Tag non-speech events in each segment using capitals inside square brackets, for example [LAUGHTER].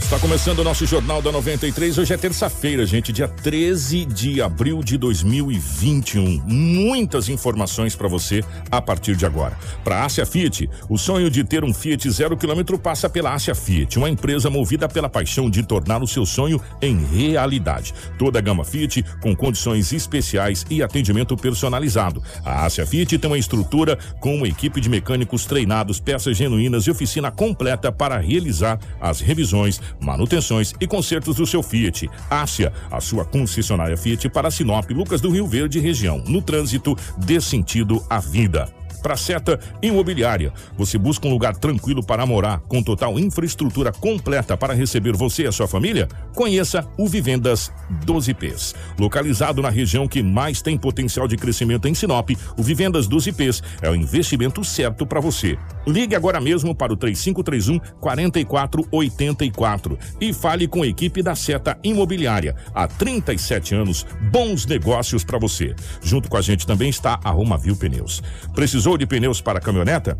Está começando o nosso Jornal da 93. Hoje é terça-feira, gente, dia 13 de abril de 2021. Muitas informações para você a partir de agora. Para a Ásia Fiat, o sonho de ter um Fiat zero quilômetro passa pela Ásia Fiat, uma empresa movida pela paixão de tornar o seu sonho em realidade. Toda a gama Fiat com condições especiais e atendimento personalizado. A Ásia Fiat tem uma estrutura com uma equipe de mecânicos treinados, peças genuínas e oficina completa para realizar as revisões, manutenções e consertos do seu Fiat. Ásia, a sua concessionária Fiat para Sinop, Lucas do Rio Verde região. No trânsito, dê sentido à vida para Seta Imobiliária. Você busca um lugar tranquilo para morar, com total infraestrutura completa para receber você e a sua família? Conheça o Vivendas 12Ps. Localizado na região que mais tem potencial de crescimento em Sinop, o Vivendas 12Ps é o investimento certo para você. Ligue agora mesmo para o 3531 4484 e fale com a equipe da Seta Imobiliária. Há 37 anos, bons negócios para você. Junto com a gente também está a Romavil Pneus. Precisou de pneus para caminhoneta?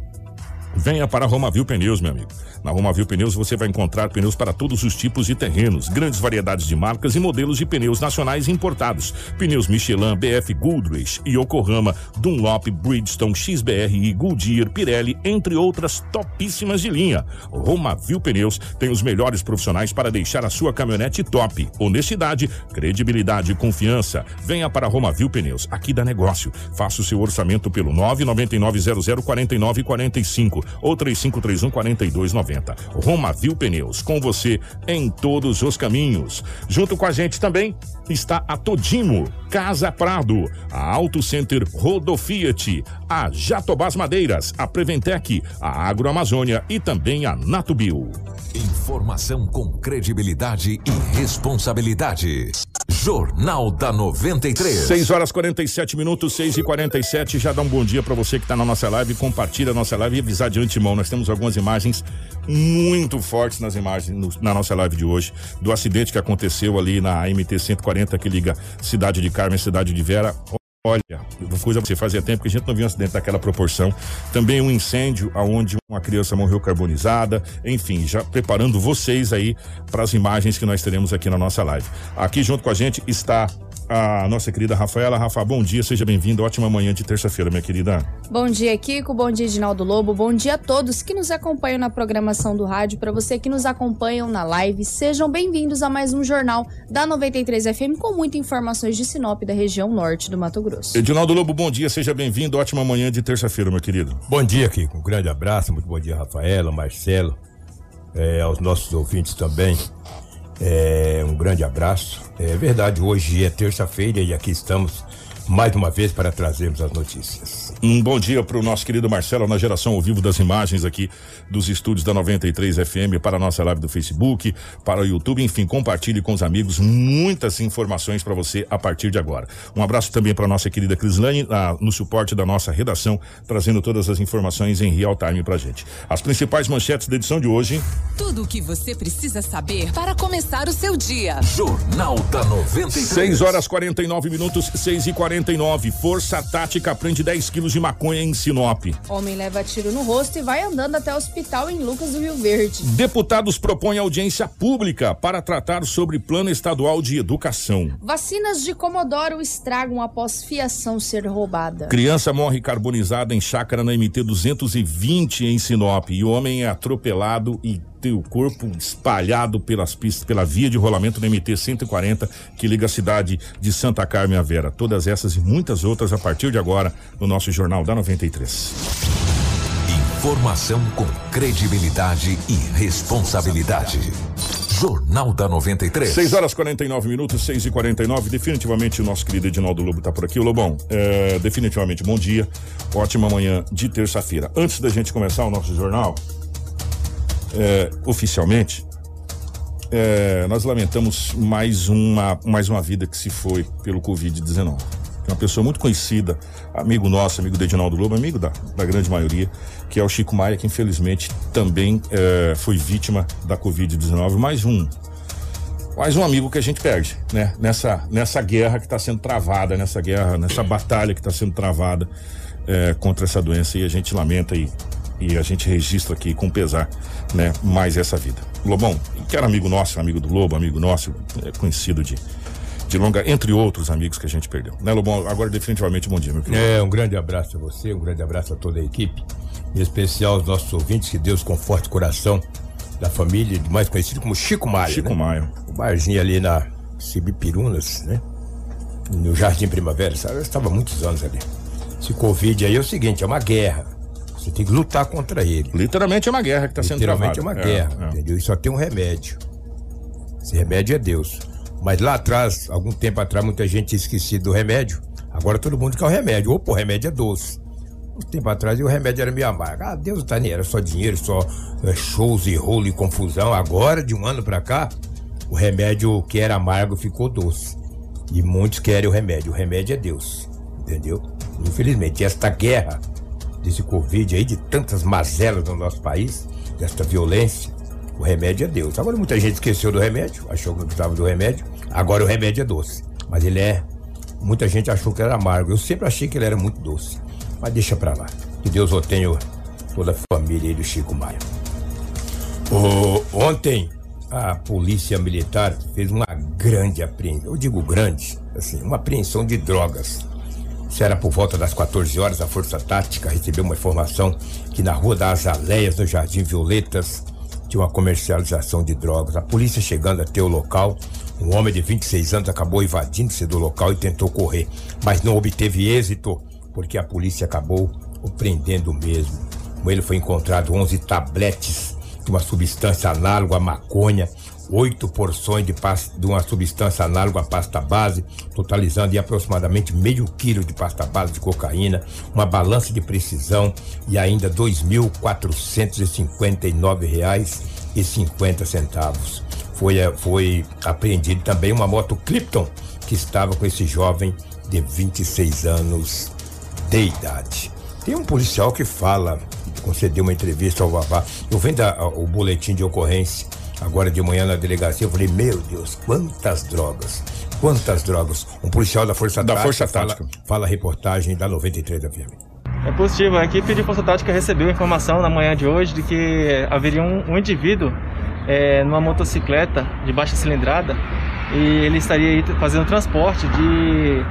Venha para a Romavil Pneus, meu amigo. Na Romavil Pneus você vai encontrar pneus para todos os tipos de terrenos, grandes variedades de marcas e modelos de pneus nacionais e importados. Pneus Michelin, BF Goodrich, Yokohama, Dunlop, Bridgestone, XBR Goodyear, Pirelli, entre outras topíssimas de linha. Romavil Pneus tem os melhores profissionais para deixar a sua caminhonete top. Honestidade, credibilidade e confiança. Venha para a Romavil Pneus, aqui dá negócio. Faça o seu orçamento pelo 999004945 ou 3531 4290. Romavil Pneus, com você em todos os caminhos. Junto com a gente também está a Todimo, Casa Prado, a Auto Center Rodofiat, a Jatobás Madeiras, a Preventec, a Agroamazônia e também a Natubio. Informação com credibilidade e responsabilidade. Jornal da 93. 6 horas 47 minutos, 6 e 47 Já dá um bom dia para você que está na nossa live. Compartilha a nossa live e avisar de antemão. Nós temos algumas imagens muito fortes nas imagens no, na nossa live de hoje do acidente que aconteceu ali na MT 140 que liga Cidade de Carmen, Cidade de Vera. Olha, coisa você fazia tempo que a gente não via um acidente daquela proporção. Também um incêndio aonde uma criança morreu carbonizada. Enfim, já preparando vocês aí para as imagens que nós teremos aqui na nossa live. Aqui junto com a gente está a nossa querida Rafaela. Rafa, bom dia, seja bem-vinda. Ótima manhã de terça-feira, minha querida. Bom dia, Kiko. Bom dia, Edinaldo Lobo. Bom dia a todos que nos acompanham na programação do rádio. Para você que nos acompanham na live, sejam bem-vindos a mais um jornal da 93 FM com muitas informações de Sinop da região norte do Mato Grosso. Edinaldo Lobo, bom dia, seja bem-vindo. Ótima manhã de terça-feira, meu querido. Bom dia, Kiko. Um grande abraço. Muito bom dia, Rafaela, Marcelo, eh, aos nossos ouvintes também. É, um grande abraço. É verdade, hoje é terça-feira e aqui estamos mais uma vez para trazermos as notícias. Um bom dia para o nosso querido Marcelo na geração ao vivo das imagens aqui dos estúdios da 93 FM para a nossa live do Facebook, para o YouTube, enfim, compartilhe com os amigos muitas informações para você a partir de agora. Um abraço também para a nossa querida Crislane no suporte da nossa redação, trazendo todas as informações em real time para gente. As principais manchetes da edição de hoje. Tudo o que você precisa saber para começar o seu dia. Jornal da 93. 6 horas 49 minutos, 6 e 49 Força Tática prende 10 quilos de maconha em Sinop. Homem leva tiro no rosto e vai andando até o hospital em Lucas do Rio Verde. Deputados propõem audiência pública para tratar sobre plano estadual de educação. Vacinas de Comodoro estragam após fiação ser roubada. Criança morre carbonizada em chácara na MT 220 em Sinop e o homem é atropelado e tem o corpo espalhado pelas pistas, pela via de rolamento do MT 140 que liga a cidade de Santa Carmen a Vera. Todas essas e muitas outras a partir de agora no nosso Jornal da 93. Informação com credibilidade e responsabilidade. Jornal da 93. 6 horas 49 minutos, 6 e 49 Definitivamente o nosso querido Edinaldo Lobo tá por aqui. Lobão, é, definitivamente bom dia. Ótima manhã de terça-feira. Antes da gente começar o nosso jornal, é, oficialmente, é, nós lamentamos mais uma, mais uma vida que se foi pelo Covid-19. Uma pessoa muito conhecida, amigo nosso, amigo do Edinaldo Lobo, amigo da, da grande maioria, que é o Chico Maia, que infelizmente também é, foi vítima da Covid-19. Mais um, mais um amigo que a gente perde, né? Nessa, nessa guerra que está sendo travada, nessa guerra, nessa batalha que está sendo travada é, contra essa doença e a gente lamenta e, e a gente registra aqui com pesar, né? Mais essa vida. Lobão, que era amigo nosso, amigo do Lobo, amigo nosso, é, conhecido de, de longa, entre outros amigos que a gente perdeu. Né, Lobão? Agora definitivamente bom dia, meu querido. É, um grande abraço a você, um grande abraço a toda a equipe, em especial aos nossos ouvintes, que Deus conforte o coração da família, mais conhecido como Chico Maia. Chico né? Maia. O barzinho ali na Cibipirunas, né? No Jardim Primavera, sabe? Eu estava há muitos anos ali. Esse Covid aí é o seguinte, é uma guerra. Você tem que lutar contra ele. Literalmente é uma guerra que está sendo Literalmente é travada. uma guerra, é. entendeu? E só tem um remédio. Esse remédio é Deus. Mas lá atrás, algum tempo atrás, muita gente tinha esquecido do remédio. Agora todo mundo quer o remédio. Opa, o remédio é doce. Um tempo atrás o remédio era meio amargo. Ah, Deus tá era só dinheiro, só é, shows e rolo e confusão. Agora, de um ano pra cá, o remédio que era amargo ficou doce. E muitos querem o remédio. O remédio é Deus. Entendeu? Infelizmente, esta guerra desse Covid aí, de tantas mazelas no nosso país, desta violência, o remédio é Deus. Agora muita gente esqueceu do remédio, achou que não precisava do remédio. Agora o remédio é doce. Mas ele é. Muita gente achou que era amargo. Eu sempre achei que ele era muito doce. Mas deixa pra lá. Que Deus o tenha toda a família aí do Chico Maia. Ontem a polícia militar fez uma grande apreensão. Eu digo grande, assim, uma apreensão de drogas. Isso era por volta das 14 horas, a Força Tática recebeu uma informação que na Rua das Aleias, no Jardim Violetas, tinha uma comercialização de drogas. A polícia chegando até o local, um homem de 26 anos acabou invadindo-se do local e tentou correr, mas não obteve êxito, porque a polícia acabou o prendendo mesmo. Com ele foi encontrado 11 tabletes de uma substância análoga à maconha, oito porções de, pasta, de uma substância análoga à pasta base, totalizando em aproximadamente meio quilo de pasta base de cocaína, uma balança de precisão e ainda 2.459 reais e 50 centavos. Foi, eh, foi apreendido também uma moto Clipton que estava com esse jovem de 26 anos de idade. Tem um policial que fala, concedeu uma entrevista ao Vavá. Eu vendo a- a- o boletim de ocorrência agora de manhã na delegacia, eu falei, meu Deus, quantas drogas, quantas drogas. Um policial da Força Da Tática, Força fala, Tática. fala a reportagem da 93 da FM. É positivo. A equipe de Força Tática recebeu informação na manhã de hoje de que haveria um, um indivíduo é, numa motocicleta de baixa cilindrada e ele estaria aí fazendo transporte de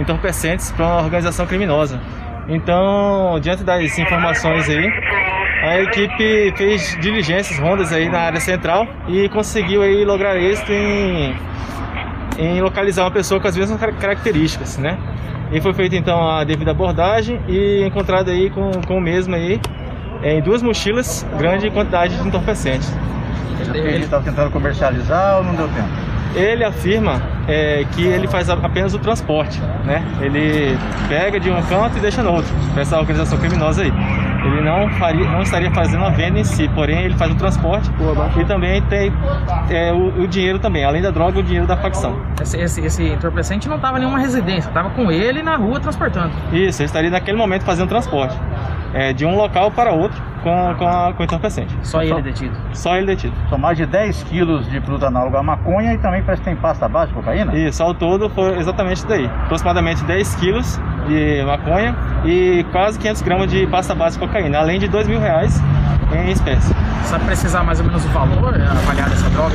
entorpecentes para uma organização criminosa. Então, diante das informações aí, a equipe fez diligências, rondas aí na área central e conseguiu aí lograr êxito em em localizar uma pessoa com as mesmas car- características, né? E foi feita então a devida abordagem e encontrado aí com, com o mesmo aí em duas mochilas grande quantidade de entorpecentes. Ele estava tentando comercializar ou não deu tempo? Ele afirma é, que ele faz apenas o transporte, né? Ele pega de um canto e deixa no outro, para essa organização criminosa aí. Ele não, faria, não estaria fazendo a venda em si, porém ele faz o transporte e também tem é, o, o dinheiro também, além da droga, o dinheiro da facção. Esse, esse, esse entorpecente não estava em nenhuma residência, estava com ele na rua transportando. Isso, ele estaria naquele momento fazendo transporte. É, de um local para outro com, com, a, com o entorpecente. Só ele detido. Só ele detido. São mais de 10 quilos de produto análogo à maconha e também parece que tem pasta base de cocaína? Isso, ao todo foi exatamente isso daí. Aproximadamente 10 quilos de maconha e quase 500 gramas de pasta base de cocaína, além de 2 mil reais em espécie. Sabe precisar mais ou menos o valor é, avaliar dessa droga?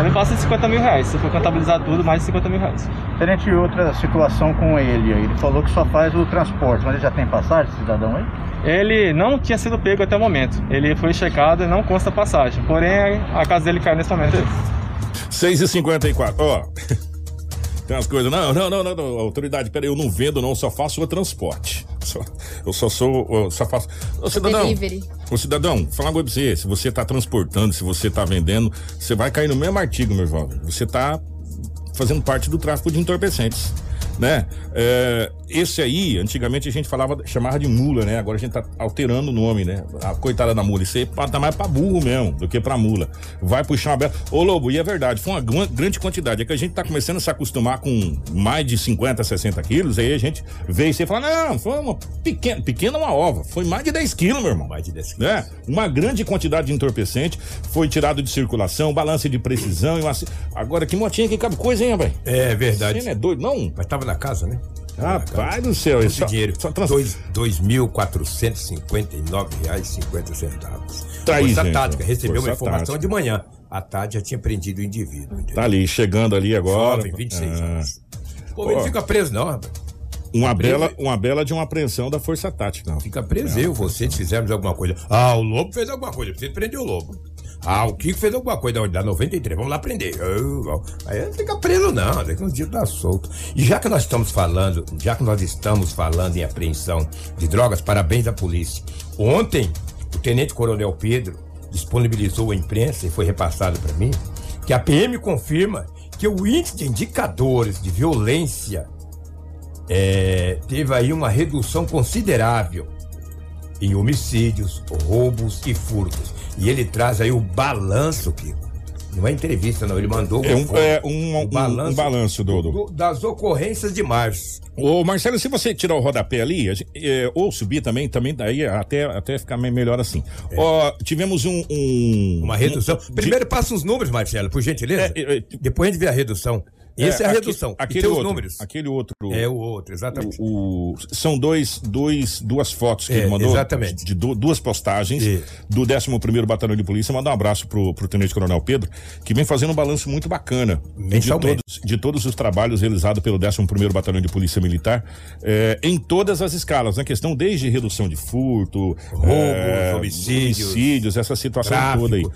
Ele passa de 50 mil reais, se for contabilizar tudo, mais de 50 mil reais. Diferente de outra situação com ele aí, ele falou que só faz o transporte, mas ele já tem passagem, esse cidadão aí? Ele não tinha sido pego até o momento. Ele foi checado e não consta passagem. Porém, a casa dele caiu nesse momento aí. 6 e 54 Ó. [LAUGHS] Tem umas coisas. Não, não, não, não, não. Autoridade, peraí, eu não vendo, não, só faço o transporte. Só- eu só sou. Eu só faço. Ô, cidadão. Delivery. Ô, cidadão, falar uma coisa pra você. Se você tá transportando, se você tá vendendo, você vai cair no mesmo artigo, meu jovem. Você tá fazendo parte do tráfico de entorpecentes. Né? É, esse aí, antigamente a gente falava, chamava de mula, né? Agora a gente tá alterando o nome, né? A coitada da mula. Isso aí tá mais pra burro mesmo do que pra mula. Vai puxar uma bela. Ô, Lobo, e é verdade, foi uma gran- grande quantidade. É que a gente tá começando a se acostumar com mais de 50, 60 quilos, aí a gente vê isso e fala: não, foi uma pequena, pequena uma ova. Foi mais de 10 quilos, meu irmão. Mais de 10 né? Uma grande quantidade de entorpecente foi tirado de circulação, balança de precisão e uma... Agora, que motinha que cabe coisa, hein, velho? É verdade. Você não é doido, não? Mas tava na casa, né? Rapaz do céu, Esse isso dinheiro. só trans... Dois- R$ 2.459,50. Tá aí, Força gente, Tática recebeu Força uma informação Tática. de manhã. À tarde já tinha prendido o indivíduo. entendeu? Tá ali, chegando ali agora. Jovem, 26 Ah. anos. Pô, ele fica preso, não, rapaz. Uma preso. bela, uma bela de uma apreensão da Força Tática. Fica preso. Eu, você, se fizermos alguma coisa. Ah, o Lobo fez alguma coisa. Você prendeu o Lobo. Ah, o Kiko fez alguma coisa da 93. Vamos lá prender. Ah, Aí não fica preso, não. Daqui uns dias tá solto. E já que nós estamos falando, já que nós estamos falando em apreensão de drogas, parabéns à polícia. Ontem, o Tenente Coronel Pedro disponibilizou à imprensa e foi repassado para mim que a PM confirma que o índice de indicadores de violência é, teve aí uma redução considerável em homicídios, roubos e furtos. E ele traz aí o balanço, Kiko. Não é entrevista, não. Ele mandou É um, é um, um- um balanço, do, do- das ocorrências de março. Ô, Marcelo, se você tirar o rodapé ali, gente- é, ou subir também, também daí até, até ficar me- melhor assim. Ó, tivemos um, um- Uma redução. Primeiro passa os números, Marcelo, por gentileza. É, é, Depois a gente vê a redução. Essa é, a redução. Aquele outro, os números. Aquele outro. É o outro, exatamente. O- o- são dois, dois, duas fotos que É, ele mandou. exatamente. De du- duas postagens É. do 11 Batalhão de Polícia. Mandar um abraço pro, pro Tenente Coronel Pedro, que vem fazendo um balanço muito bacana de todos, de todos os trabalhos realizados pelo 11 Batalhão de Polícia Militar é, em todas as escalas. Na questão desde redução de furto, Roubos, homicídios, homicídios, essa situação tráfico. toda aí.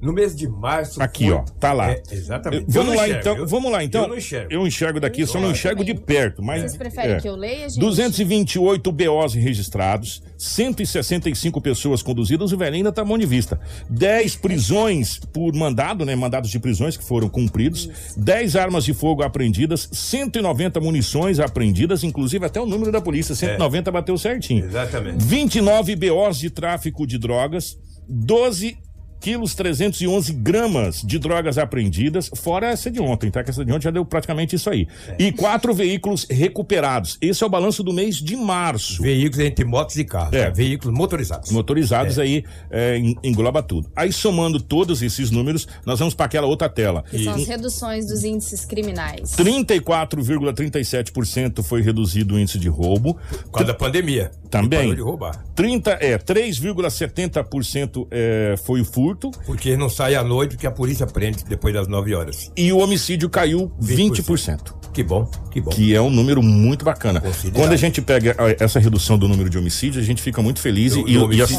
No mês de março. Aqui, foi- ó, tá lá. É, exatamente. Vamos Eu lá enxergo, então, eu- vamos lá então. Eu não enxergo. Eu enxergo daqui, só não enxergo de perto, mas Vocês preferem é. que eu leia, gente? 228 BOs registrados, 165 pessoas conduzidas, o velho ainda tá mão de vista. 10 prisões por mandado, né? Mandados de prisões que foram cumpridos, 10 armas de fogo apreendidas, 190 munições apreendidas, inclusive até o número da polícia, 190 bateu certinho. Exatamente. 29 BOs de tráfico de drogas, 12 quilos 311 gramas de drogas apreendidas, fora essa de ontem, tá? Que essa de ontem já deu praticamente isso aí. E quatro veículos recuperados. Esse é o balanço do mês de março. Veículos entre motos e carros. É. né? Veículos motorizados. Motorizados aí é, en- engloba tudo. Aí somando todos esses números, nós vamos para aquela outra tela. Que são as reduções dos índices criminais. 34,37% foi reduzido o índice de roubo. Por causa da pandemia. Também. Parou de roubar. 30 é 3,70% é, foi o furto Porque não sai à noite, porque a polícia prende depois das 9 horas. e o homicídio caiu 20%. 20%. Que bom, que bom. Que é um número muito bacana. Quando a gente pega essa redução do número de homicídios, a gente fica muito feliz Do- e, do e as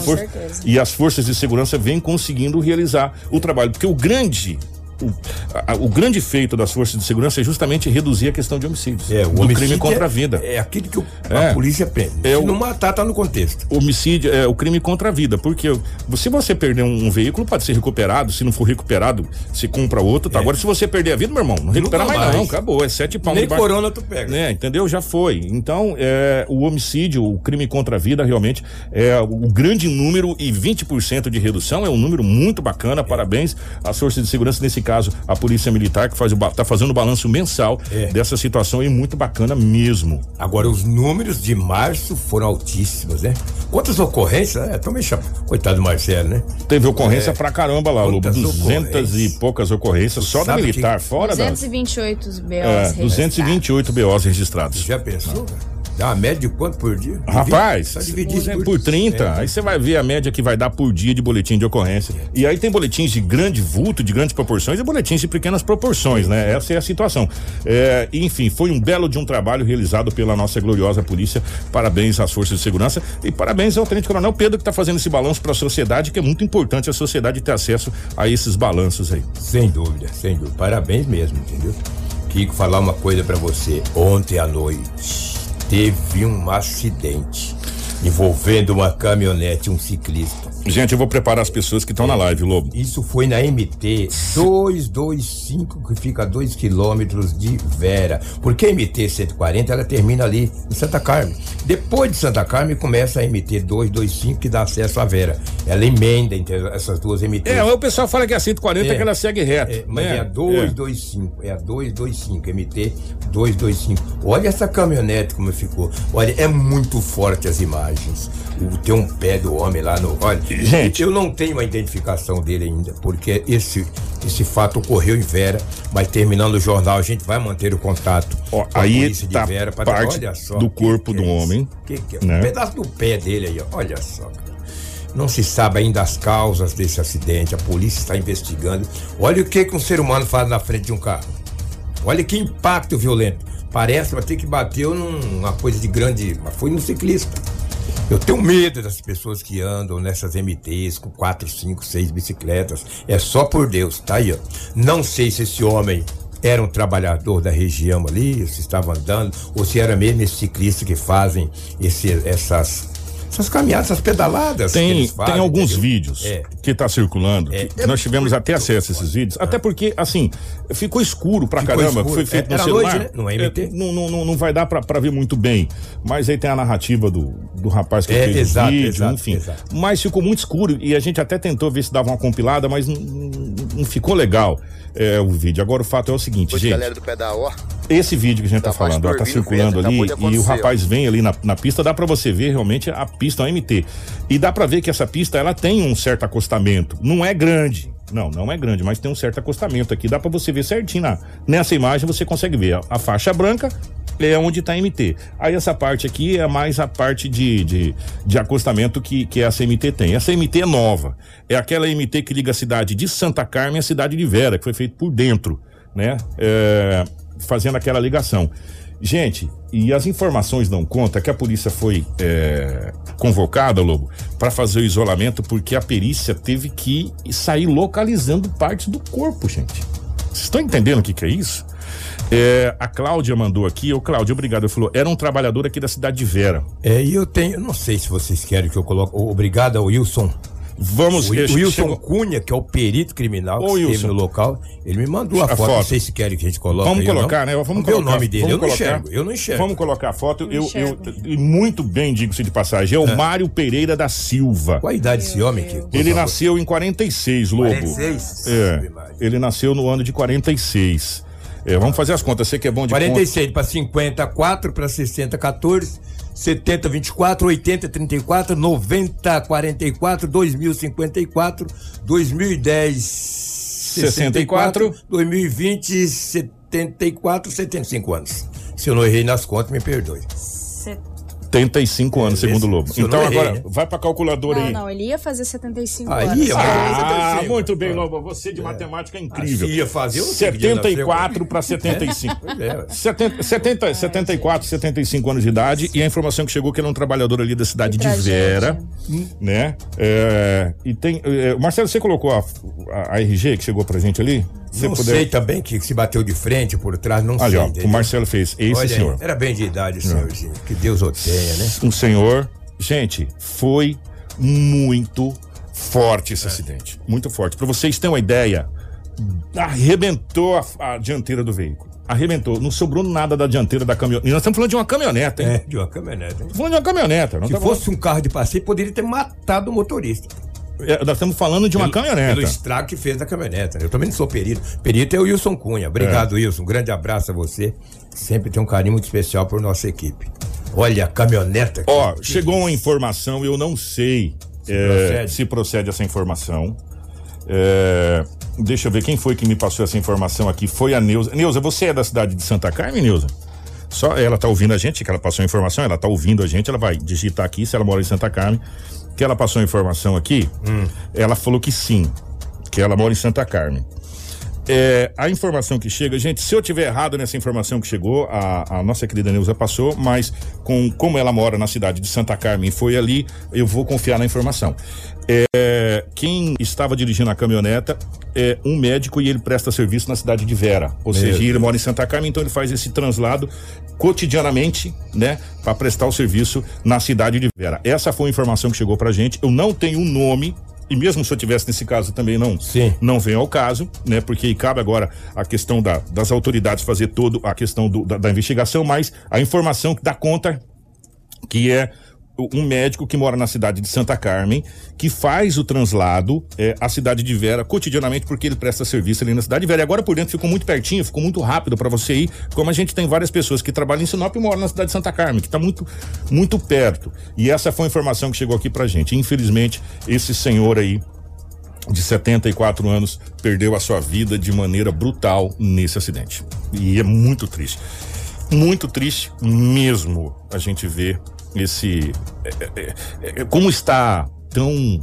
e as forças de segurança vêm conseguindo realizar o trabalho. Porque o grande. O, a- o grande feito das forças de segurança é justamente reduzir a questão de homicídios. É, o do homicídio crime contra é- a vida. É aquilo que o- É. a polícia prende. É Se não matar, tá no contexto. homicídio é o crime contra a vida, porque se você perder um, veículo pode ser recuperado, se não for recuperado, se compra outro, tá? É. Agora se você perder a vida, meu irmão, não recupera mais, mais. não, acabou, é sete palmos Nem corona tu pega. né, entendeu? Já foi. Então, é, o homicídio, o crime contra a vida, realmente é o grande número e 20% de redução é um número muito bacana. Parabéns às forças de segurança, nesse caso, a Polícia Militar, que faz o, tá fazendo o balanço mensal É. dessa situação e muito bacana mesmo. Agora, os números de março foram altíssimos, né? Quantas ocorrências? É, tô meio chapa. Coitado do Marcelo, né? Teve ocorrência É. pra caramba lá, Lobo. Quantas 200 ocorrências? e poucas ocorrências, só da militar, que- fora da. 228 BOs É, registrados. 228 BOs registrados. Já pensou? cara? Dá uma média de quanto por dia? Rapaz, dividir isso por, por 30, É. aí você vai ver a média que vai dar por dia de boletim de ocorrência. E aí tem boletins de grande vulto, de grandes proporções e boletins de pequenas proporções, né? Essa é a situação. É, enfim, foi um belo de um trabalho realizado pela nossa gloriosa polícia. Parabéns às forças de segurança e parabéns ao Tenente Coronel Pedro que está fazendo esse balanço para a sociedade, que é muito importante a sociedade ter acesso a esses balanços aí. Sem dúvida, sem dúvida. Parabéns mesmo, entendeu? Kiko, falar uma coisa pra você. Ontem à noite, teve um acidente envolvendo uma caminhonete e um ciclista. Gente, eu vou preparar as pessoas que estão na live, Lobo. Isso foi na MT 225, que fica a 2 quilômetros de Vera. Porque a MT 140 ela termina ali em Santa Carmen. Depois de Santa Carmen começa a MT 225 que dá acesso à Vera. Ela emenda entre essas duas MT. É, o pessoal fala que é a 140 que ela segue reto. É, mas né? é a 225, é. a 225, MT 225. Olha essa caminhonete como ficou. Olha, é muito forte as imagens. O, tem um pé do homem lá no. Olha, Gente. eu não tenho a identificação dele ainda, porque esse, esse fato ocorreu em Vera, mas terminando o jornal a gente vai manter o contato. Ó, com a aí polícia de tá Vera pra- parte olha só, do corpo do é homem, Que que é? né? Um pedaço do pé dele aí, ó. olha só. Não se sabe ainda as causas desse acidente, a polícia está investigando. Olha o que, que um ser humano faz na frente de um carro. Olha que impacto violento. Parece até que bateu numa coisa de grande. Mas foi num ciclista. Eu tenho medo das pessoas que andam nessas MTs com quatro, cinco, seis bicicletas. É só por Deus, tá aí, ó. Não sei se esse homem era um trabalhador da região ali, se estava andando, ou se era mesmo esse ciclista que fazem esse, essas, essas caminhadas, essas pedaladas. que Tem, eles fazem, tem alguns entendeu? vídeos É. que tá circulando, É. que nós tivemos até acesso a esses vídeos, até porque, assim, ficou escuro pra Ficou caramba, escuro. foi feito É, no celular. noite, né? No MT. É, não, não, não, não vai dar pra, pra ver muito bem, mas aí tem a narrativa do, do rapaz que É, fez exato, o vídeo, exato, enfim. exato. Mas ficou muito escuro e a gente até tentou ver se dava uma compilada, mas não, não- não ficou legal é, o vídeo. Agora o fato é o seguinte, Hoje, gente. galera do Pedal, ó. Esse vídeo que a gente tá, Tá falando, ó, tá circulando ali e o rapaz vem ali na, na pista, dá pra você ver realmente a pista é um MT. E dá pra ver que essa pista ela tem um certo acostamento. Não é grande. Não, não é grande, mas tem um certo acostamento aqui. Dá pra você ver certinho. Na, nessa imagem você consegue ver a, faixa branca é onde tá MT. Aí essa parte aqui é mais a parte de, de, de acostamento que, que essa MT tem. Essa MT é nova. É aquela MT que liga a cidade de Santa Carmen à cidade de Vera, que foi feito por dentro, né? É, fazendo aquela ligação. Gente, e as informações dão conta que a polícia foi é, convocada, Lobo, para fazer o isolamento porque a perícia teve que sair localizando partes do corpo, gente. Vocês estão entendendo o que, que é isso? É, a Cláudia mandou aqui, ô Cláudia, obrigado. Ele falou, era um trabalhador aqui da cidade de Vera. É, e eu tenho, não sei se vocês querem que eu coloque. Obrigado ao Wilson. Vamos, o, o Wilson chegou- Cunha, que é o perito criminal que Ô, esteve Wilson. no local, ele me mandou a, A foto. Não sei se querem que a gente coloque. Vamos colocar, não. né? Vamos, Vamos colocar. o nome dele. Vamos eu não colocar. enxergo. Eu não enxergo. Vamos colocar a foto. Eu, eu, enxergo. e muito bem, digo-se de passagem. É o Mário Pereira da Silva. Qual a idade desse homem aqui? Ele nasceu em 46, Lobo. 46? É. Ele nasceu no ano de 46. É, vamos fazer as contas. Você que é bom de 46 para 54 para 60, 14. 70, 24, 80, 34, 90, 44, 2054, 2010, 64, 2020, 74, 75 anos. Se eu não errei nas contas, me perdoe. 75 anos, segundo o Lobo. se Então não errei, agora, né? vai pra calculadora Não, aí. não, ele ia fazer 75 Aí anos. ia, Ah, mas- muito bem, Lobo. Você de matemática é incrível. Assim ia fazer, eu não sei que dia 74 para 75. Pois é, ué. 70, 70, 74, 75 anos de idade e a informação que chegou que ele é um trabalhador ali da cidade de. Vera, né? É, e tem, é, Marcelo, você colocou a, a, a RG que chegou pra gente ali? Se não sei também que se bateu de frente por trás, não Ali, sei. ó, entendeu? o Marcelo fez. Esse Olha senhor. Era bem de idade o senhorzinho. Que Deus o tenha, né? Um senhor. Gente, foi muito forte esse acidente. Muito forte. Pra vocês terem uma ideia, arrebentou a, a dianteira do veículo. Arrebentou. Não sobrou nada da dianteira da caminhonete. E nós estamos falando de uma caminhoneta, hein? É, de uma caminhonete. Estamos falando de uma caminhoneta. Não Se tá fosse um carro de passeio, poderia ter matado o motorista. É, nós estamos falando de uma Pelo- caminhoneta. Pelo estrago que fez na caminhoneta. Eu também não sou perito. Perito é o Wilson Cunha. Obrigado, Wilson. Um grande abraço a você. Sempre tem um carinho muito especial por nossa equipe. Olha a caminhoneta. Ó, chegou uma informação, eu não sei Se é, procede. se procede essa informação. É, deixa eu ver quem foi que me passou essa informação aqui. Foi a Neuza. Neuza, você é da cidade de Santa Carmen, Neuza? Só ela tá ouvindo a gente, que ela passou a informação, ela tá ouvindo a gente, ela vai digitar aqui se ela mora em Santa Carmen. Que ela passou a informação aqui, Hum. ela falou que sim, que ela mora em Santa Carmen. É, a informação que chega, gente, se eu tiver errado nessa informação que chegou, a, a nossa querida Neuza passou, mas com como ela mora na cidade de Santa Carmen e foi ali, eu vou confiar na informação. É, quem estava dirigindo a caminhoneta é um médico e ele presta serviço na cidade de Vera. Ou Meu seja, ele mora em Santa Carmen, então ele faz esse translado cotidianamente, né, para prestar o serviço na cidade de Vera. Essa foi a informação que chegou pra gente. Eu não tenho um nome e mesmo se eu tivesse nesse caso também não Sim. não vem ao caso, né? Porque cabe agora a questão da- das autoridades fazer todo a questão do- da, da investigação, mas a informação que dá conta que é um médico que mora na cidade de Santa Carmen, que faz o translado é, à cidade de Vera cotidianamente, porque ele presta serviço ali na cidade de Vera. E agora por dentro ficou muito pertinho, ficou muito rápido para você ir. Como a gente tem várias pessoas que trabalham em Sinop e moram na cidade de Santa Carmen, que está muito, muito perto. E essa foi a informação que chegou aqui pra gente. Infelizmente, esse senhor aí de 74 anos perdeu a sua vida de maneira brutal nesse acidente. E é muito triste. Muito triste mesmo a gente ver esse. é, é, é, como está tão,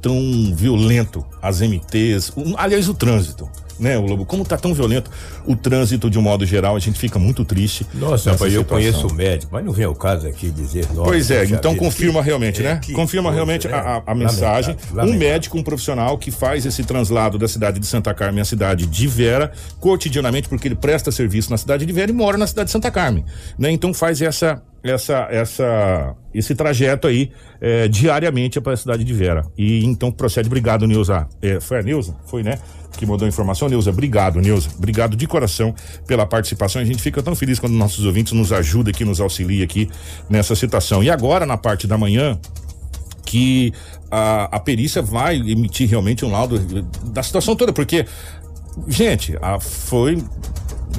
tão violento as MTs, o- aliás, o trânsito. Né, o Lobo? Como tá tão violento o trânsito de um modo geral, a gente fica muito triste. Nossa, rapaz, eu conheço o médico, mas não vem ao caso aqui dizer nossa, Pois é, então confirma que- realmente, né? confirma coisa, realmente né? a, a- mensagem. Lamentável, Um médico, um profissional que faz esse translado da cidade de Santa Carmen à cidade de Vera, cotidianamente, porque ele presta serviço na cidade de Vera e mora na cidade de Santa Carmen. Né? Então faz essa, essa, essa, esse trajeto aí é, diariamente para a cidade de Vera. E então procede. Obrigado, Neuza. É, foi a Neuza? Foi, né? Que mandou a informação. Neuza, obrigado, Neuza. Obrigado de coração pela participação. A gente fica tão feliz quando nossos ouvintes nos ajudam aqui, nos auxiliam aqui nessa situação. E agora, na parte da manhã, que a, a perícia vai emitir realmente um laudo da situação toda, porque, gente, a- foi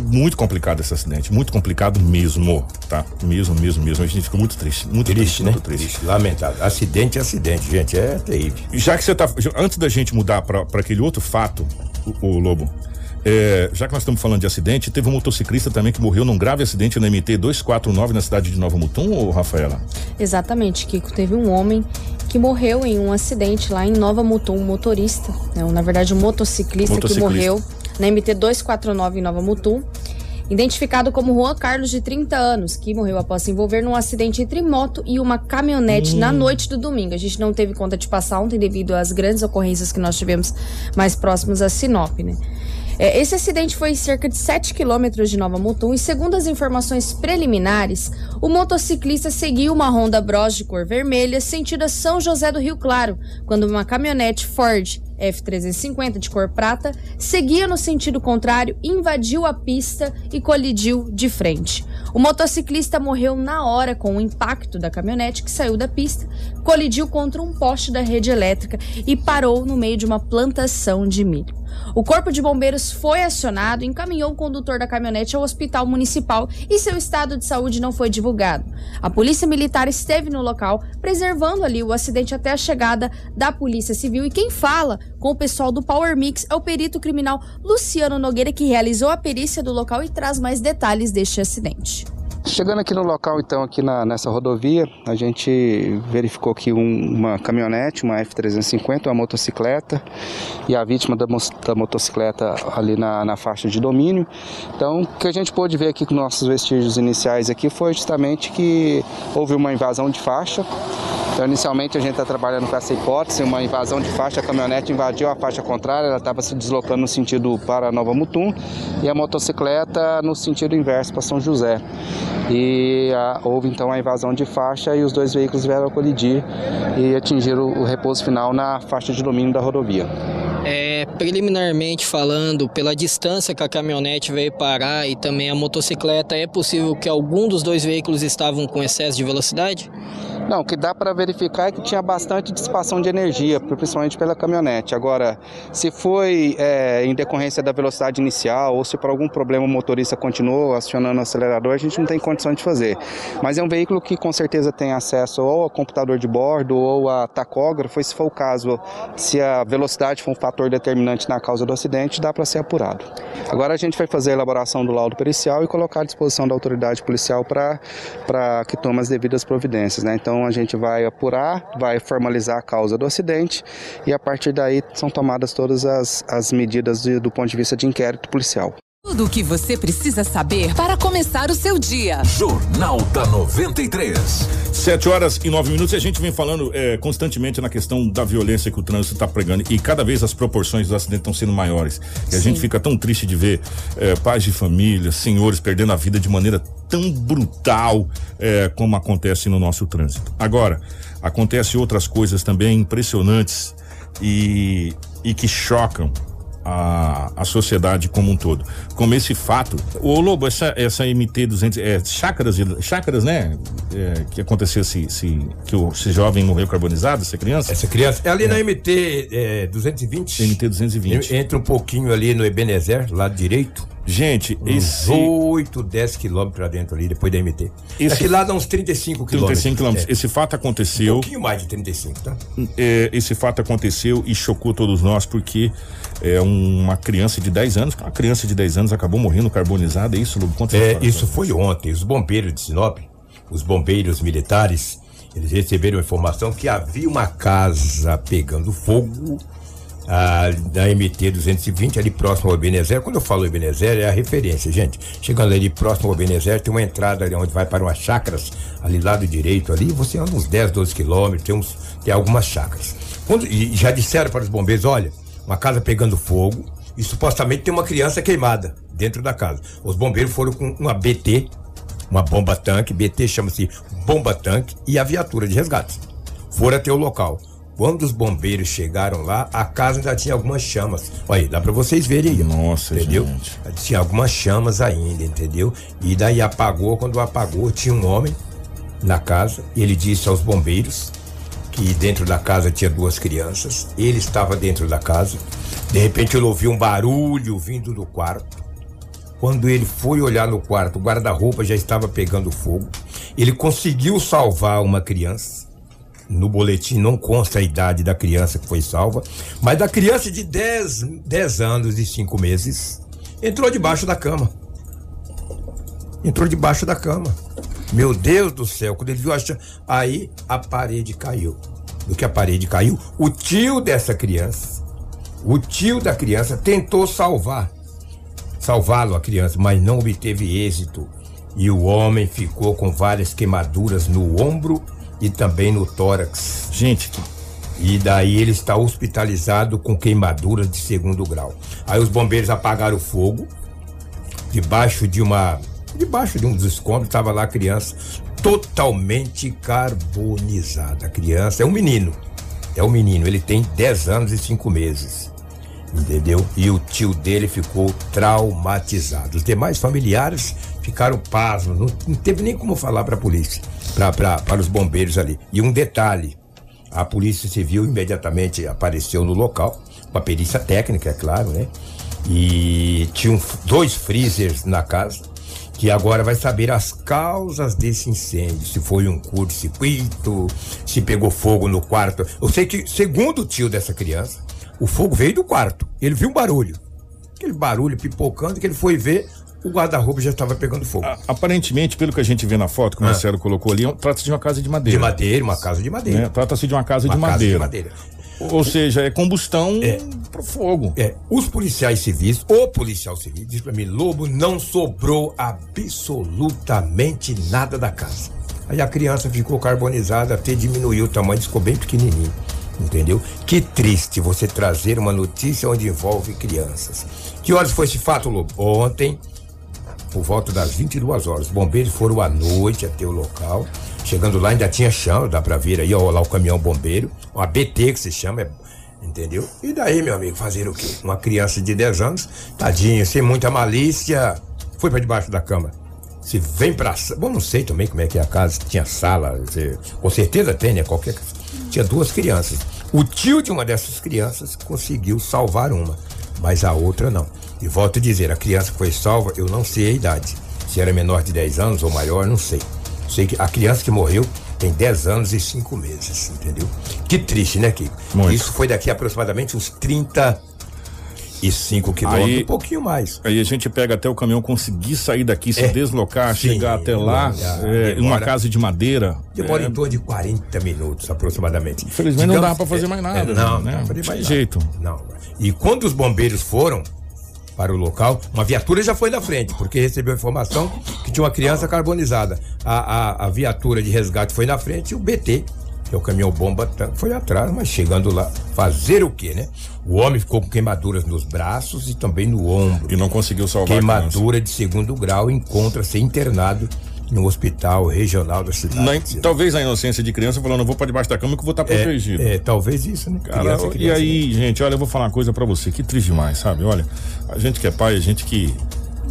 muito complicado esse acidente, muito complicado mesmo, tá? Mesmo, mesmo, mesmo. A gente fica muito triste, muito triste, Triste, né? muito triste. Triste, lamentável. Acidente é acidente, gente, é terrível. Já que você tá. Antes da gente mudar para aquele outro fato, o, o Lobo. é, já que nós estamos falando de acidente, teve um motociclista também que morreu num grave acidente na MT 249 na cidade de Nova Mutum, ô Rafaela? Exatamente, Kiko. Teve um homem que morreu em um acidente lá em Nova Mutum, um motorista, né? na verdade um motociclista, Motociclista. que morreu na MT 249 em Nova Mutum. Identificado como Juan Carlos, de 30 anos, que morreu após se envolver num acidente entre moto e uma caminhonete na noite do domingo. A gente não teve conta de passar ontem devido às grandes ocorrências que nós tivemos mais próximos a Sinop, né? É, esse acidente foi em cerca de 7 quilômetros de Nova Mutum e, segundo as informações preliminares, o motociclista seguiu uma Honda Bros de cor vermelha sentido a São José do Rio Claro, quando uma caminhonete Ford F350 de cor prata seguia no sentido contrário, invadiu a pista e colidiu de frente. O motociclista morreu na hora com o impacto da caminhonete que saiu da pista, colidiu contra um poste da rede elétrica e parou no meio de uma plantação de milho. O corpo de bombeiros foi acionado e encaminhou o condutor da caminhonete ao hospital municipal e seu estado de saúde não foi divulgado. A polícia militar esteve no local, preservando ali o acidente até a chegada da polícia civil. E quem fala com o pessoal do Power Mix é o perito criminal Luciano Nogueira, que realizou a perícia do local e traz mais detalhes deste acidente. Chegando aqui no local, então, aqui na- nessa rodovia, a gente verificou aqui um- uma caminhonete, uma F350, uma motocicleta e a vítima da, da motocicleta ali na, na faixa de domínio. Então, o que a gente pôde ver aqui com nossos vestígios iniciais aqui foi justamente que houve uma invasão de faixa. Então, inicialmente, a gente está trabalhando com essa hipótese, uma invasão de faixa, a caminhonete invadiu a faixa contrária, ela estava se deslocando no sentido para Nova Mutum e a motocicleta no sentido inverso para São José. E ah, houve então a invasão de faixa e os dois veículos vieram a colidir e atingiram o repouso final na faixa de domínio da rodovia. É, preliminarmente falando, pela distância que a caminhonete veio parar e também a motocicleta, é possível que algum dos dois veículos estavam com excesso de velocidade? Não, o que dá para verificar é que tinha bastante dissipação de energia, principalmente pela caminhonete. Agora, se foi é, em decorrência da velocidade inicial ou se por algum problema o motorista continuou acionando o acelerador, a gente não tem condição de fazer. Mas é um veículo que com certeza tem acesso ou a computador de bordo ou a tacógrafo, e se for o caso, se a velocidade for um fator determinante na causa do acidente, dá para ser apurado. Agora a gente vai fazer a elaboração do laudo pericial e colocar à disposição da autoridade policial para que tome as devidas providências. Né? Então, Então a gente vai apurar, vai formalizar a causa do acidente e a partir daí são tomadas todas as, as medidas de, do ponto de vista de inquérito policial. Tudo o que você precisa saber para começar o seu dia. Jornal da 93. Sete horas e nove minutos e a gente vem falando é, constantemente na questão da violência que o trânsito está pregando e cada vez as proporções dos acidentes estão sendo maiores. E a Sim. gente fica tão triste de ver é, pais de família, senhores perdendo a vida de maneira tão brutal é, como acontece no nosso trânsito. Agora, acontece outras coisas também impressionantes e, e que chocam a, a sociedade como um todo. Como esse fato. Ô Lobo, essa, essa MT-200, é chácaras, chácaras, né? É, que aconteceu esse, esse, que o, esse jovem morreu carbonizado, essa criança? Essa criança. É ali na MT é, 220. MT 220. Entra um pouquinho ali no Ebenezer, lado direito. Gente, esse- 8, 10 quilômetros pra dentro ali, depois da MT. Esse- Aqui lá dá uns 35 quilômetros. 35 quilômetros. É. Esse fato aconteceu. Um pouquinho mais de 35, tá? É, esse fato aconteceu e chocou todos nós porque é uma criança de 10 anos, uma criança de 10 anos acabou morrendo carbonizada, é isso, Lobo? Conta É, isso foi ontem. Os bombeiros de Sinop, os bombeiros militares, eles receberam informação que havia uma casa pegando fogo ah, na MT 220, ali próximo ao Ebenezer. Quando eu falo Ebenezer, é a referência, gente. Chegando ali próximo ao Ebenezer, tem uma entrada ali onde vai para umas chácaras, ali lado direito ali, você anda uns 10, 12 quilômetros, tem, uns, tem algumas chácaras. Quando- e já disseram para os bombeiros, olha, uma casa pegando fogo e supostamente tem uma criança queimada dentro da casa. Os bombeiros foram com uma BT, uma bomba tanque, BT chama-se bomba tanque e a viatura de resgate. Foram até o local. Quando os bombeiros chegaram lá, a casa ainda tinha algumas chamas. Olha aí, dá pra vocês verem aí. Nossa, entendeu? Tinha algumas chamas ainda, entendeu? E daí apagou, quando apagou, tinha um homem na casa, e ele disse aos bombeiros que dentro da casa tinha duas crianças. Ele estava dentro da casa. De repente ele ouviu um barulho vindo do quarto. Quando ele foi olhar no quarto, o guarda-roupa já estava pegando fogo. Ele conseguiu salvar uma criança. No boletim não consta a idade da criança que foi salva, mas da criança de 10, 10 anos e 5 meses entrou debaixo da cama. Entrou debaixo da cama. Meu Deus do céu, quando ele viu a aí a parede caiu. Do que a parede caiu, o tio dessa criança, o tio da criança tentou salvar salvá-lo a criança, mas não obteve êxito. E o homem ficou com várias queimaduras no ombro e também no tórax. Gente, e daí ele está hospitalizado com queimaduras de segundo grau. Aí os bombeiros apagaram o fogo debaixo de uma debaixo de um dos escombros estava lá a criança totalmente carbonizada. A criança é um menino. É um menino, ele tem 10 anos e 5 meses. Entendeu? E o tio dele ficou traumatizado. Os demais familiares ficaram pasmos, não, não teve nem como falar para a polícia, para os bombeiros ali. E um detalhe: a Polícia Civil imediatamente apareceu no local, com a perícia técnica, é claro, né? E tinham dois freezers na casa, que agora vai saber as causas desse incêndio. Se foi um curto-circuito, se pegou fogo no quarto. Eu sei que, segundo o tio dessa criança, o fogo veio do quarto. Ele viu um barulho. Aquele barulho pipocando que ele foi ver, o guarda-roupa já estava pegando fogo. Aparentemente, pelo que a gente vê na foto que o Ah. Marcelo colocou ali, é- trata-se de uma casa de madeira. De madeira, uma casa de madeira. Né? Trata-se de uma casa, Uma de, casa madeira. de madeira. Ou seja, é combustão pro fogo. É, os policiais civis, o policial civil, diz pra mim, Lobo, não sobrou absolutamente nada da casa. Aí a criança ficou carbonizada, até diminuiu o tamanho, ficou bem pequenininho. Entendeu? Que triste você trazer uma notícia onde envolve crianças. Que horas foi esse fato, Lobo? Ontem, por volta das 22 horas. Os bombeiros foram à noite até o local. Chegando lá, ainda tinha chão, dá pra ver aí, ó, lá o caminhão bombeiro. Uma BT que se chama, é- entendeu? E daí, meu amigo, fazer o quê? Uma criança de 10 anos, tadinha, sem muita malícia, foi pra debaixo da cama. Se vem pra. Bom, não sei também como é que é a casa, tinha sala, se- com certeza tem, né? Qualquer. Tinha duas crianças. O tio de uma dessas crianças conseguiu salvar uma, mas a outra não. E volto a dizer, a criança que foi salva, eu não sei a idade. Se era menor de 10 anos ou maior, não sei. Sei que a criança que morreu tem 10 anos e 5 meses, entendeu? Que triste, né, Kiko? Isso foi daqui a aproximadamente uns 30, E 5 quilômetros, um pouquinho mais. Aí a gente pega até o caminhão conseguir sair daqui, se É. deslocar, Sim, chegar até lá, é, uma casa de madeira. Demora é, em torno de 40 minutos aproximadamente. Infelizmente não dá pra fazer mais nada, É, não, né? não fazer Não mais tem nada. jeito. Não. E quando os bombeiros foram para o local, uma viatura já foi na frente, porque recebeu informação que tinha uma criança carbonizada. A, a, a viatura de resgate foi na frente e o BT, que é o caminhão bomba, tá- foi atrás, mas chegando lá, fazer o quê, né? O homem ficou com queimaduras nos braços e também no ombro. E não conseguiu salvar a Queimadura de segundo grau encontra-se internado no hospital regional da cidade. Na- talvez a inocência de criança falando, eu vou pra debaixo da cama que eu vou estar protegido. É, talvez isso, né? Cara, Criança, e criança, aí, gente, olha, eu vou falar uma coisa pra você, que triste demais, sabe? Olha, a gente que é pai, a gente que,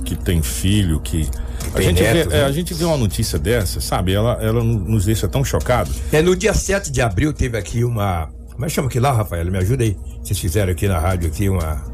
que tem filho, que. A gente, netos, vê, é, né? a gente vê uma notícia dessa, sabe? Ela, ela nos deixa tão chocados. É, no dia 7 de abril teve aqui uma. Como é que chama aqui lá, Rafael? Me ajuda aí. Vocês fizeram aqui na rádio aqui uma.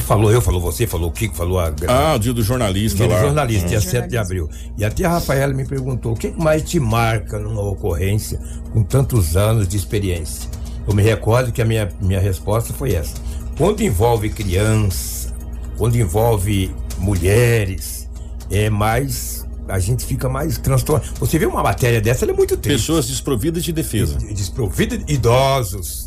Falou eu, falou você, falou o Kiko, falou a. Ah, o dia do jornalista Dia do lá. jornalista, Hum. dia 7 de abril. E até a Rafaela me perguntou: o que mais te marca numa ocorrência com tantos anos de experiência? Eu me recordo que a minha, minha resposta foi essa. Quando envolve criança, quando envolve mulheres, é mais. A gente fica mais transtornado. Você vê uma matéria dessa, ela é muito triste. Pessoas desprovidas de defesa. Desprovidas, idosos.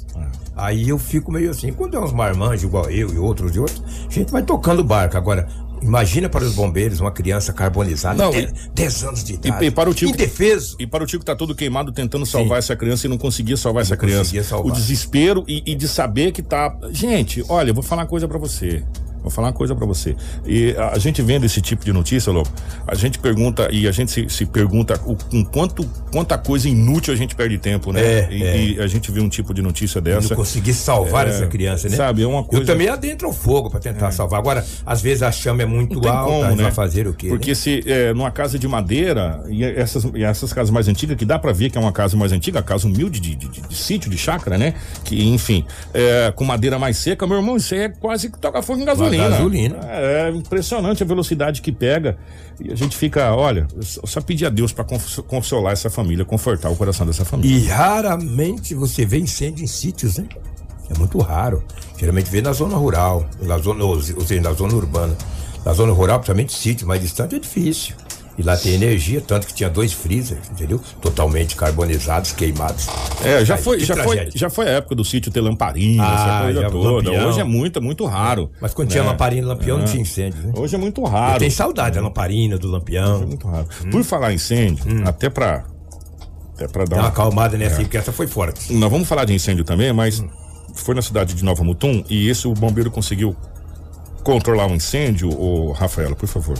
Aí eu fico meio assim, quando é uns marmanjos igual eu e outros e outros, a gente vai tocando o barco. Agora, imagina para os bombeiros uma criança carbonizada, Não, de- e- 10 anos de E, idade. e para o tio, Indefeso. E para o tio que tá todo queimado tentando salvar essa criança e não conseguia salvar essa criança. salvar. O desespero e, e de saber que tá. Gente, olha, eu vou falar uma coisa pra você. Vou falar uma coisa pra você. E a, a gente vendo esse tipo de notícia, Lobo, a gente pergunta e a gente se, se pergunta o, com quanto, quanta coisa inútil a gente perde tempo, né? É, e, é. e a gente vê um tipo de notícia dessa. Não conseguir salvar É, essa criança, né? Sabe, é uma coisa. Eu também adentro ao fogo para tentar salvar. Agora, às vezes a chama é muito alta, como, a né? vai fazer o quê? Porque né? se é, numa casa de madeira, e essas, e essas casas mais antigas, que dá pra ver que é uma casa mais antiga, casa humilde de, de, de- de sítio, de chácara, né? Que, enfim, é, com madeira mais seca, meu irmão, isso aí é quase que toca fogo em gasolina. Gasolina. É, impressionante a velocidade que pega. E a gente fica, olha, eu só pedir a Deus cons- consolar essa família, confortar o coração dessa família. E raramente você vê incêndio em sítios, né? É muito raro. Geralmente vê na zona rural, na zona, ou seja, na zona urbana. Na zona rural, principalmente sítio mais distante, é difícil. E lá tem energia, tanto que tinha dois freezers, entendeu? Totalmente carbonizados, queimados. É, já foi, que já foi, tragédia. já foi a época do sítio ter lamparina, Ah, essa coisa já, toda. lampião. Hoje é muito, muito raro. Mas quando tinha né? lamparina e lampião, não É. tinha incêndio, né? Hoje é muito raro. tenho saudade da lamparina, do lampião. É muito raro. Por falar em incêndio, até pra. Até pra dar Dá uma acalmada nessa É. porque essa foi forte. Nós vamos falar de incêndio também, mas foi na cidade de Nova Mutum e esse o bombeiro conseguiu controlar um incêndio, ô Rafaela, por favor.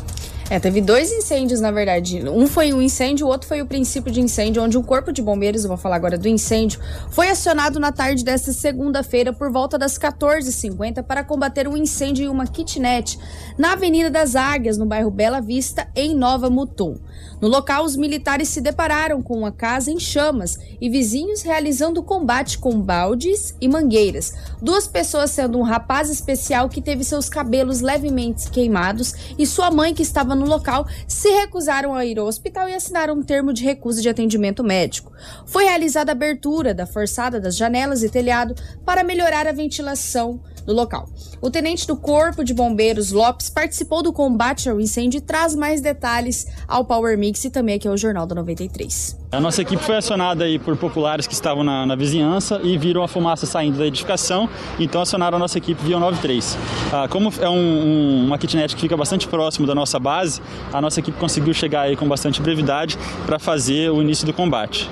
É, teve dois incêndios, na verdade. Um foi um incêndio, o outro foi o princípio de incêndio, onde um corpo de bombeiros, eu vou falar agora do incêndio, foi acionado na tarde desta segunda-feira por volta das 14h50 para combater um incêndio em uma kitnet na Avenida das Águias, no bairro Bela Vista, em Nova Mutum. No local, os militares se depararam com uma casa em chamas e vizinhos realizando combate com baldes e mangueiras. Duas pessoas sendo um rapaz especial que teve seus cabelos levemente queimados e sua mãe, que estava no local, se recusaram a ir ao hospital e assinaram um termo de recusa de atendimento médico. Foi realizada a abertura da forçada das janelas e telhado para melhorar a ventilação do local. O tenente do Corpo de Bombeiros Lopes participou do combate ao incêndio e traz mais detalhes ao Power Mix e também aqui ao Jornal da 93. A nossa equipe foi acionada aí por populares que estavam na, na vizinhança e viram a fumaça saindo da edificação, então acionaram a nossa equipe via 93. Ah, como é um, um- uma kitnet que fica bastante próximo da nossa base, a nossa equipe conseguiu chegar aí com bastante brevidade para fazer o início do combate.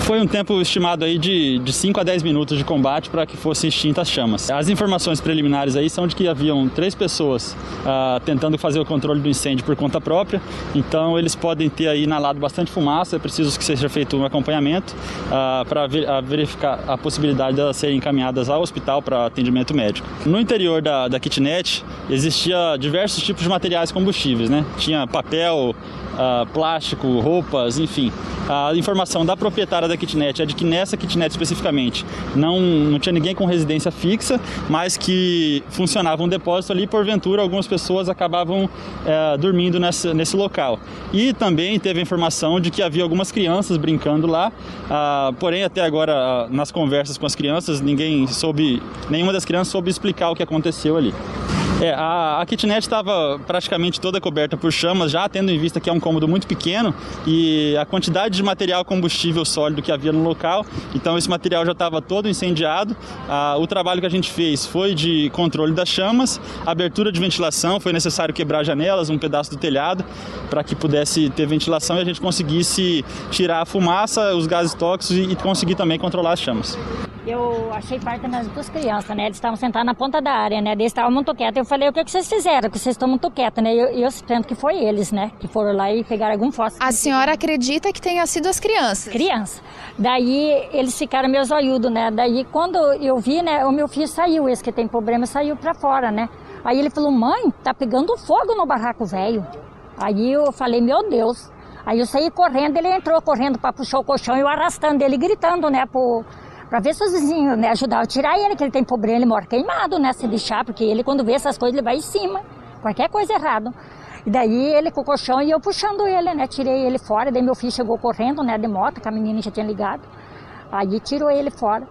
Foi um tempo estimado aí de, de 5 a 10 minutos de combate para que fossem extintas as chamas. As informações preliminares aí são de que haviam três pessoas ah, tentando fazer o controle do incêndio por conta própria, então eles podem ter aí inalado bastante fumaça, é preciso que seja feito um acompanhamento para verificar a possibilidade de elas serem encaminhadas ao hospital para atendimento médico. No interior da, da kitnet existia diversos tipos de materiais combustíveis, né? Tinha papel, ah, plástico, roupas, enfim. A informação da proprietária da kitnet é de que nessa kitnet especificamente não, não tinha ninguém com residência fixa, mas que funcionava um depósito ali e porventura algumas pessoas acabavam eh, dormindo nessa, nesse local. E também teve a informação de que havia algumas crianças brincando lá, ah, porém até agora ah, nas conversas com as crianças ninguém soube, nenhuma das crianças soube explicar o que aconteceu ali. É, a, a kitnet estava praticamente toda coberta por chamas, já tendo em vista que é um cômodo muito pequeno e a quantidade de material combustível sólido que havia no local, então esse material já estava todo incendiado. O trabalho que a gente fez foi de controle das chamas, abertura de ventilação, foi necessário quebrar janelas, um pedaço do telhado, para que pudesse ter ventilação e a gente conseguisse tirar a fumaça, os gases tóxicos e, e conseguir também controlar as chamas. Eu achei parte das duas crianças, né? Eles estavam sentados na ponta da área, né? Eles estavam muito quietos. Eu falei, o que, que vocês fizeram? Que vocês estão muito quietos, né? E eu, eu que foi eles, né? Que foram lá e pegaram algum fósforo. A senhora acredita que tenha sido as crianças? Criança. Daí eles ficaram meus olhudos, né? Daí quando eu vi, né? O meu filho saiu, esse que tem problema, saiu pra fora, né? Aí ele falou, mãe, tá pegando fogo no barraco velho. Aí eu falei, meu Deus. Aí eu saí correndo, ele entrou correndo para puxar o colchão e eu arrastando ele, gritando, né? Pro, para ver se os vizinhos né, ajudavam a tirar ele, que ele tem problema, ele mora queimado, né? Se deixar, porque ele quando vê essas coisas, ele vai em cima. Qualquer coisa errada. E daí ele com o colchão e eu puxando ele, né? Tirei ele fora, daí meu filho chegou correndo, né? De moto, que a menina já tinha ligado. Aí tirou ele fora.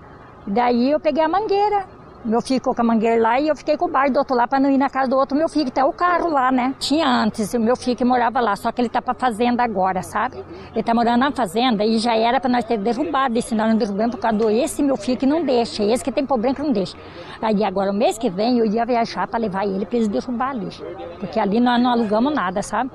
E daí eu peguei a mangueira. Meu filho ficou com a mangueira lá e eu fiquei com o bar do outro lá para não ir na casa do outro meu filho, que tem o carro lá, né? Tinha antes o meu filho que morava lá, só que ele tá pra fazenda agora, sabe? Ele tá morando na fazenda e já era para nós ter derrubado, e se nós não derrubamos por causa do esse meu filho que não deixa, esse que tem problema que não deixa. Aí agora, o mês que vem, eu ia viajar para levar ele para eles derrubar ali, porque ali nós não alugamos nada, sabe?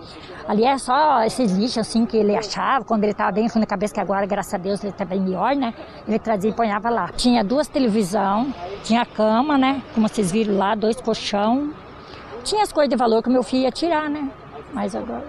Ali é só esses lixos assim que ele achava, quando ele tava bem fundo na cabeça, que agora, graças a Deus, ele tá bem melhor, né? Ele trazia e ponhava lá. Tinha duas televisão, tinha cama, né? Como vocês viram lá, dois colchão. Tinha as coisas de valor que meu filho ia tirar, né? Mas agora.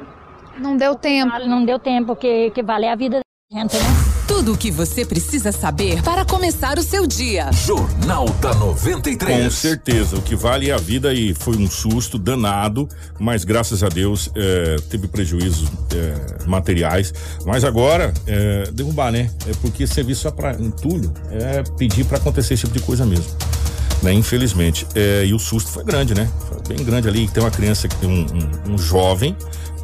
Não deu tempo. Não deu tempo, que, que vale a vida da gente, né? Tudo o que você precisa saber para começar o seu dia. Jornal da 93. Com certeza, o que vale é a vida e foi um susto danado, mas graças a Deus é, teve prejuízos é, materiais. Mas agora, é, derrubar, né? É porque serviço só para entulho é pedir para acontecer esse tipo de coisa mesmo. Né, infelizmente. É, e o susto foi grande, né? Foi bem grande ali. Tem uma criança, que tem um, um, um jovem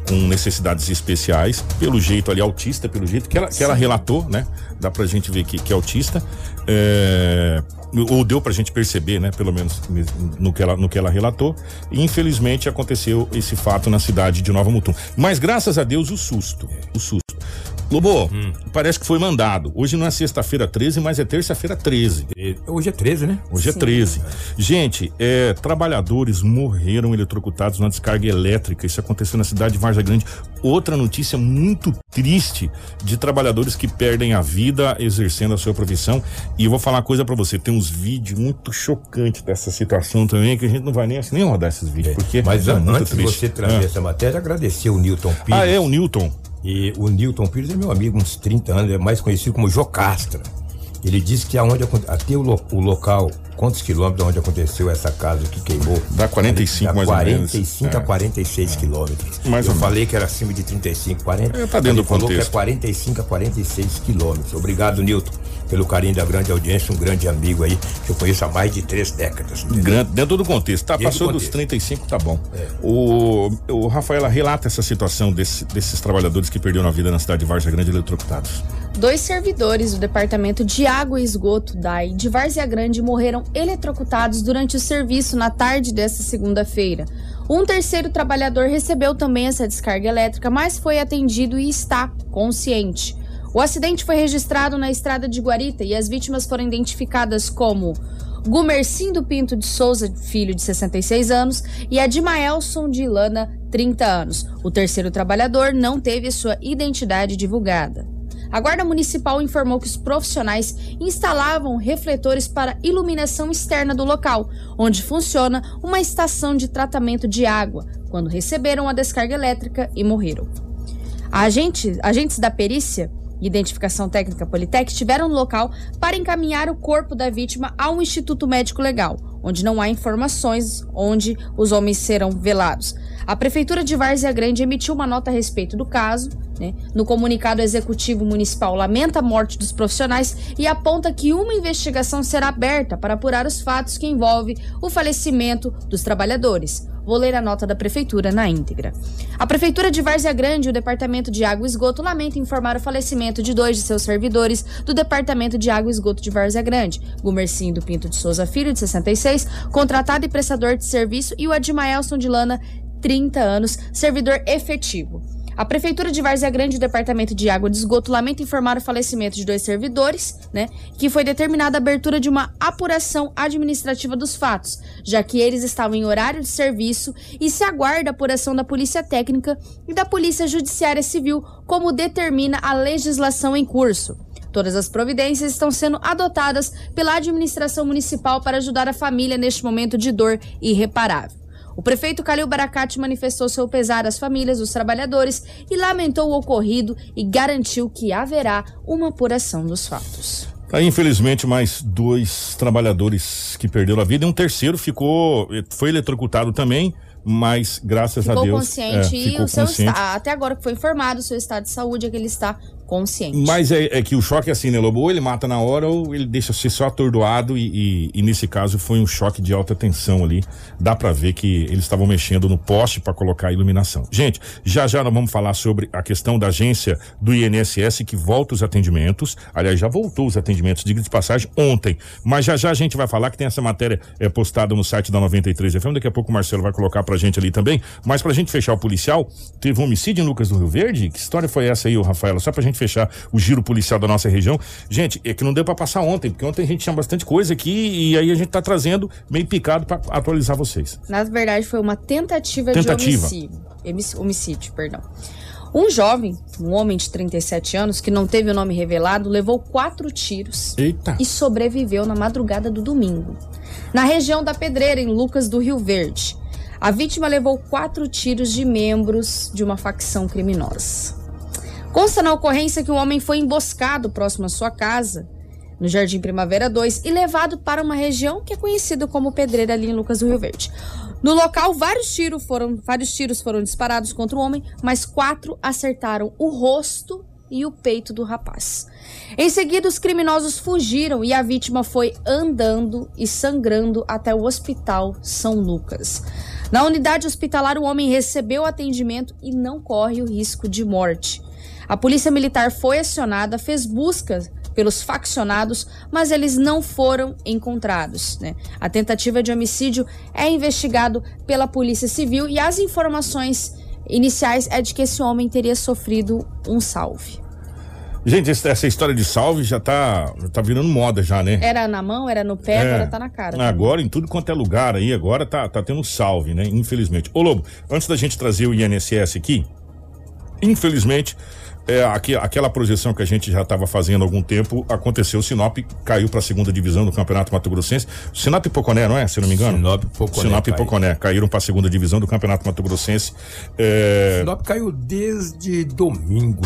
com necessidades especiais, pelo jeito ali, autista, pelo jeito que ela, que ela relatou, né? Dá pra gente ver que, que é autista. É, ou deu pra gente perceber, né? Pelo menos no que ela, no que ela relatou. E infelizmente aconteceu esse fato na cidade de Nova Mutum. Mas graças a Deus o susto. O susto. Lobo, parece que foi mandado. Hoje não é sexta-feira 13, mas é terça-feira 13. Hoje é 13, né? Hoje é 13. Gente, é, trabalhadores morreram eletrocutados na descarga elétrica. Isso aconteceu na cidade de Varza Grande. Outra notícia muito triste de trabalhadores que perdem a vida exercendo a sua profissão. E eu vou falar uma coisa para você: tem uns vídeos muito chocantes dessa situação também, que a gente não vai nem, assim, nem rodar esses vídeos. Porque Mas é antes de você trazer Ah. essa matéria, agradecer o Newton Pires. Ah, é, o Newton. E o Newton Pires é meu amigo, uns 30 anos, é mais conhecido como Jocastra. Ele disse que aonde até o, lo- o local, quantos quilômetros onde aconteceu essa casa que queimou? Dá 45 mais ou menos. 45 a É. 46 quilômetros. Mais Eu ou menos. falei que era acima de 35, 40. É, tá dentro Ele do falou contexto. que é 45 a 46 quilômetros. Obrigado, Newton, pelo carinho da grande audiência, um grande amigo aí, que eu conheço há mais de três décadas. Grande, dentro do contexto. Tá, Dentro do passou dos contexto. 35, tá bom. O, o Rafaela relata essa situação desse- desses trabalhadores que perderam a vida na cidade de Varza Grande eletrocutados. Dois servidores do Departamento de Água e Esgoto DAI de Várzea Grande morreram eletrocutados durante o serviço na tarde desta segunda-feira. Um terceiro trabalhador recebeu também essa descarga elétrica, mas foi atendido e está consciente. O acidente foi registrado na estrada de Guarita e as vítimas foram identificadas como Gumercindo Pinto de Souza, filho de 66 anos, e Adimaelson de Ilana, 30 anos. O terceiro trabalhador não teve sua identidade divulgada. A Guarda Municipal informou que os profissionais instalavam refletores para iluminação externa do local, onde funciona uma estação de tratamento de água, quando receberam a descarga elétrica e morreram. Agente- agentes da perícia e identificação técnica Politec estiveram no local para encaminhar o corpo da vítima ao Instituto Médico Legal, onde não há informações onde os homens serão velados. A Prefeitura de Várzea Grande emitiu uma nota a respeito do caso. Né? No comunicado, Executivo Municipal lamenta a morte dos profissionais e aponta que uma investigação será aberta para apurar os fatos que envolvem o falecimento dos trabalhadores. Vou ler a nota da Prefeitura na íntegra. A Prefeitura de Várzea Grande e o Departamento de Água e Esgoto lamentam informar o falecimento de dois de seus servidores do Departamento de Água e Esgoto de Várzea Grande, Gumercinho do Pinto de Souza Filho, de 66, contratado e prestador de serviço, e o Admaelson de Lana, 30 anos, servidor efetivo. A Prefeitura de Várzea Grande e o Departamento de Água e de Esgoto lamenta informar o falecimento de dois servidores, né? Que foi determinada a abertura de uma apuração administrativa dos fatos, já que eles estavam em horário de serviço e se aguarda a apuração da Polícia Técnica e da Polícia Judiciária Civil, como determina a legislação em curso. Todas as providências estão sendo adotadas pela administração municipal para ajudar a família neste momento de dor irreparável. O prefeito Calil Baracate manifestou seu pesar às famílias dos trabalhadores e lamentou o ocorrido e garantiu que haverá uma apuração dos fatos. Aí, infelizmente, mais dois trabalhadores que perderam a vida e um terceiro ficou, foi eletrocutado também, mas graças ficou a Deus. Consciente, é, e ficou o seu consciente. está, até agora que foi informado, o seu estado de saúde é que ele está consciente. Mas é, é que o choque é assim, né, Lobo? Ou ele mata na hora ou ele deixa ser só atordoado e, e, e nesse caso foi um choque de alta tensão ali. Dá pra ver que eles estavam mexendo no poste para colocar a iluminação. Gente, já já nós vamos falar sobre a questão da agência do INSS que volta os atendimentos. Aliás, já voltou os atendimentos, diga de passagem, ontem. Mas já já a gente vai falar que tem essa matéria é, postada no site da 93 FM. Daqui a pouco o Marcelo vai colocar pra gente ali também. Mas pra gente fechar o policial, teve um homicídio em Lucas do Rio Verde? Que história foi essa aí, ô Rafaela? Só pra gente fechar o giro policial da nossa região. Gente, é que não deu para passar ontem, porque ontem a gente tinha bastante coisa aqui e aí a gente tá trazendo meio picado para atualizar vocês. Na verdade, foi uma tentativa, Tentativa. de homicídio. Homicídio, perdão. Um jovem, um homem de 37 anos, que não teve o nome revelado, levou quatro tiros Eita. e sobreviveu na madrugada do domingo. Na região da Pedreira, em Lucas do Rio Verde. A vítima levou quatro tiros de membros de uma facção criminosa. Consta na ocorrência que o homem foi emboscado próximo à sua casa, no Jardim Primavera 2, e levado para uma região que é conhecida como Pedreira ali em Lucas do Rio Verde. No local, vários tiros foram, vários tiros foram disparados contra o homem, mas quatro acertaram o rosto e o peito do rapaz. Em seguida, os criminosos fugiram e a vítima foi andando e sangrando até o Hospital São Lucas. Na unidade hospitalar, o homem recebeu atendimento e não corre o risco de morte. A polícia militar foi acionada, fez buscas pelos faccionados, mas eles não foram encontrados. Né? A tentativa de homicídio é investigado pela Polícia Civil e as informações iniciais é de que esse homem teria sofrido um salve. Gente, essa história de salve já tá, já tá virando moda já, né? Era na mão, era no pé, É. agora tá na cara. Agora, em tudo quanto é lugar aí, agora tá, tá tendo salve, né? Infelizmente. Ô Lobo, antes da gente trazer o INSS aqui, infelizmente, é, aqui, aquela projeção que a gente já estava fazendo há algum tempo, aconteceu, o Sinop caiu para a segunda divisão do Campeonato Mato Grossense. Sinop e Poconé, não é? Se não me engano? Sinop e Poconé Sinop e caiu. Poconé caíram para a segunda divisão do Campeonato Mato Grossense. É, Sinop caiu desde domingo.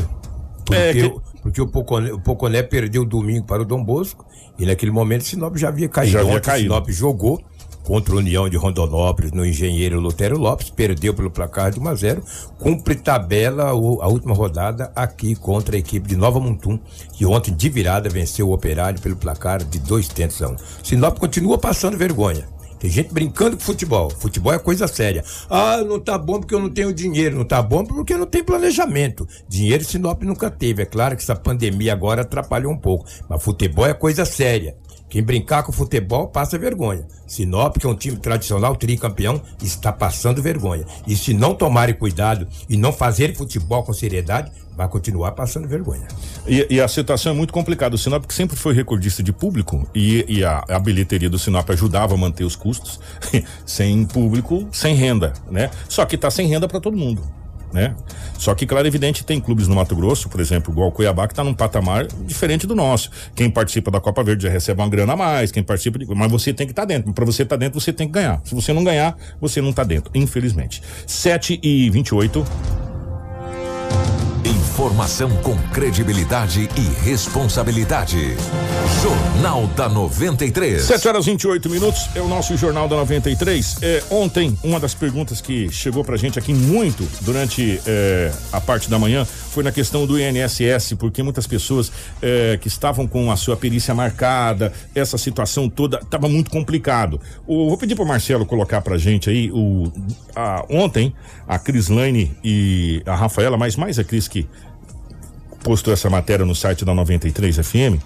Porque, É, que- o- porque o, Poconé, o Poconé perdeu domingo para o Dom Bosco e naquele momento o Sinop já havia caído. Já havia caído. Sinop jogou contra a União de Rondonópolis no Engenheiro Lutero Lopes, perdeu pelo placar de 1 a 0 cumpre tabela a última rodada aqui contra a equipe de Nova Mutum, que ontem de virada venceu o Operário pelo placar de dois tentos a um. Sinop continua passando vergonha. Tem gente brincando com futebol. Futebol é coisa séria. Ah, não tá bom porque eu não tenho dinheiro. Não tá bom porque não tem planejamento. Dinheiro Sinop nunca teve. É claro que essa pandemia agora atrapalhou um pouco. Mas futebol é coisa séria. Quem brincar com futebol passa vergonha. Sinop, que é um time tradicional, tricampeão, está passando vergonha. E se não tomarem cuidado e não fazerem futebol com seriedade, vai continuar passando vergonha. E, e a situação é muito complicada. O Sinop que sempre foi recordista de público e, e a, a bilheteria do Sinop ajudava a manter os custos. [LAUGHS] sem público, sem renda, né? Só que tá sem renda para todo mundo. Né? Só que, claro, evidente, tem clubes no Mato Grosso, por exemplo, igual o Cuiabá, que está num patamar diferente do nosso. Quem participa da Copa Verde já recebe uma grana a mais, quem participa de. Mas você tem que estar dentro. Para você estar dentro, você tem que ganhar. Se você não ganhar, você não está dentro, infelizmente. 7 e 28 Informação com credibilidade e responsabilidade. Jornal da 93. 7 horas 28 minutos é o nosso Jornal da 93. É, ontem, uma das perguntas que chegou pra gente aqui muito durante é, a parte da manhã foi na questão do INSS, porque muitas pessoas é, que estavam com a sua perícia marcada, essa situação toda, estava muito complicado. O, vou pedir para Marcelo colocar pra gente aí o a, ontem a Crislaine e a Rafaela, mas mais a Cris que postou essa matéria no site da 93 FM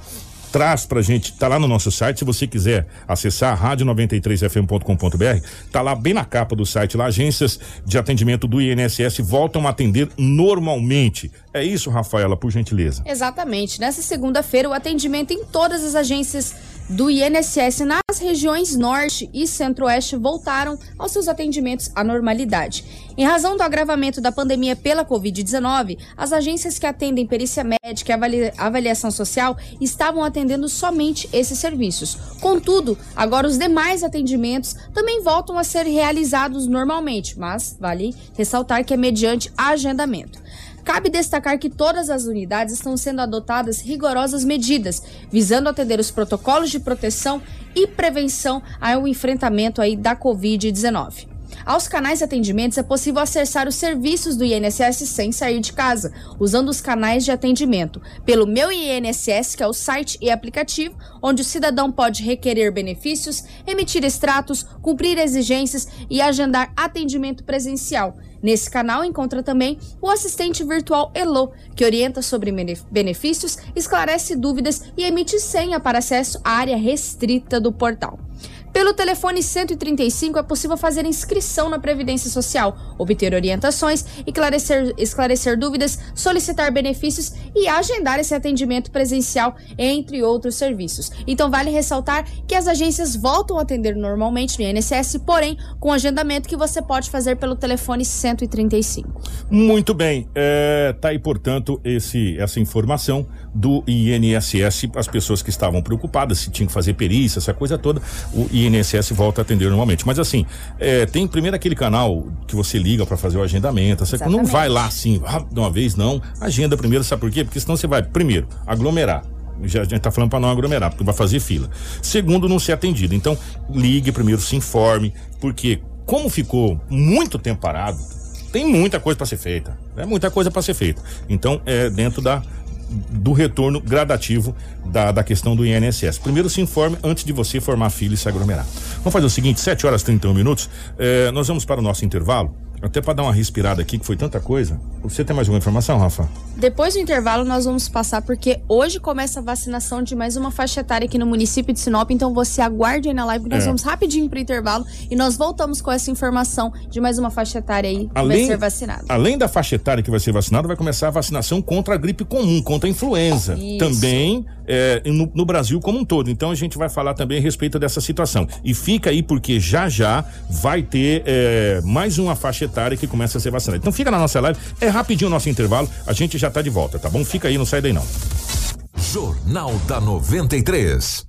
traz pra gente, tá lá no nosso site, se você quiser acessar rádio93fm.com.br, tá lá bem na capa do site, lá agências de atendimento do INSS voltam a atender normalmente. É isso, Rafaela, por gentileza. Exatamente. Nessa segunda-feira, o atendimento em todas as agências do INSS nas regiões norte e centro-oeste voltaram aos seus atendimentos à normalidade. Em razão do agravamento da pandemia pela Covid-19, as agências que atendem perícia médica e avalia avaliação social estavam atendendo somente esses serviços. Contudo, agora os demais atendimentos também voltam a ser realizados normalmente, mas vale ressaltar que é mediante agendamento. Cabe destacar que todas as unidades estão sendo adotadas rigorosas medidas, visando atender os protocolos de proteção e prevenção ao enfrentamento aí da Covid-19. Aos canais de atendimentos é possível acessar os serviços do INSS sem sair de casa, usando os canais de atendimento pelo Meu INSS, que é o site e aplicativo, onde o cidadão pode requerer benefícios, emitir extratos, cumprir exigências e agendar atendimento presencial. Nesse canal encontra também o assistente virtual Elo, que orienta sobre benefícios, esclarece dúvidas e emite senha para acesso à área restrita do portal. Pelo telefone 135 é possível fazer inscrição na Previdência Social, obter orientações, esclarecer, esclarecer dúvidas, solicitar benefícios e agendar esse atendimento presencial, entre outros serviços. Então, vale ressaltar que as agências voltam a atender normalmente no INSS, porém, com agendamento que você pode fazer pelo telefone 135. Muito bem. É, tá aí, portanto, esse, essa informação do INSS as pessoas que estavam preocupadas se tinham que fazer perícia, essa coisa toda. O INSS volta a atender normalmente. Mas assim, é, tem primeiro aquele canal que você liga para fazer o agendamento. Você não vai lá assim, ah, de uma vez, não. Agenda primeiro, sabe por quê? Porque senão você vai, primeiro, aglomerar. Já a gente tá falando para não aglomerar, porque vai fazer fila. Segundo, não ser atendido. Então, ligue primeiro, se informe, porque como ficou muito tempo parado, tem muita coisa para ser feita. É muita coisa para ser feita. Então, é dentro da do retorno gradativo da, da questão do INSS. Primeiro se informe antes de você formar filho e se aglomerar. Vamos fazer o seguinte, 7 horas e 31 minutos. Eh, nós vamos para o nosso intervalo. Até para dar uma respirada aqui, que foi tanta coisa. Você tem mais alguma informação, Rafa? Depois do intervalo, nós vamos passar, porque hoje começa a vacinação de mais uma faixa etária aqui no município de Sinop. Então você aguarde aí na live, nós é. vamos rapidinho pro intervalo e nós voltamos com essa informação de mais uma faixa etária aí que além, vai ser vacinada. Além da faixa etária que vai ser vacinada, vai começar a vacinação contra a gripe comum, contra a influenza. Isso. Também é, no, no Brasil como um todo. Então a gente vai falar também a respeito dessa situação. E fica aí, porque já já vai ter é, mais uma faixa etária etária que começa a ser vacinada. Então fica na nossa live, é rapidinho o nosso intervalo, a gente já tá de volta, tá bom? Fica aí, não sai daí não. Jornal da 93.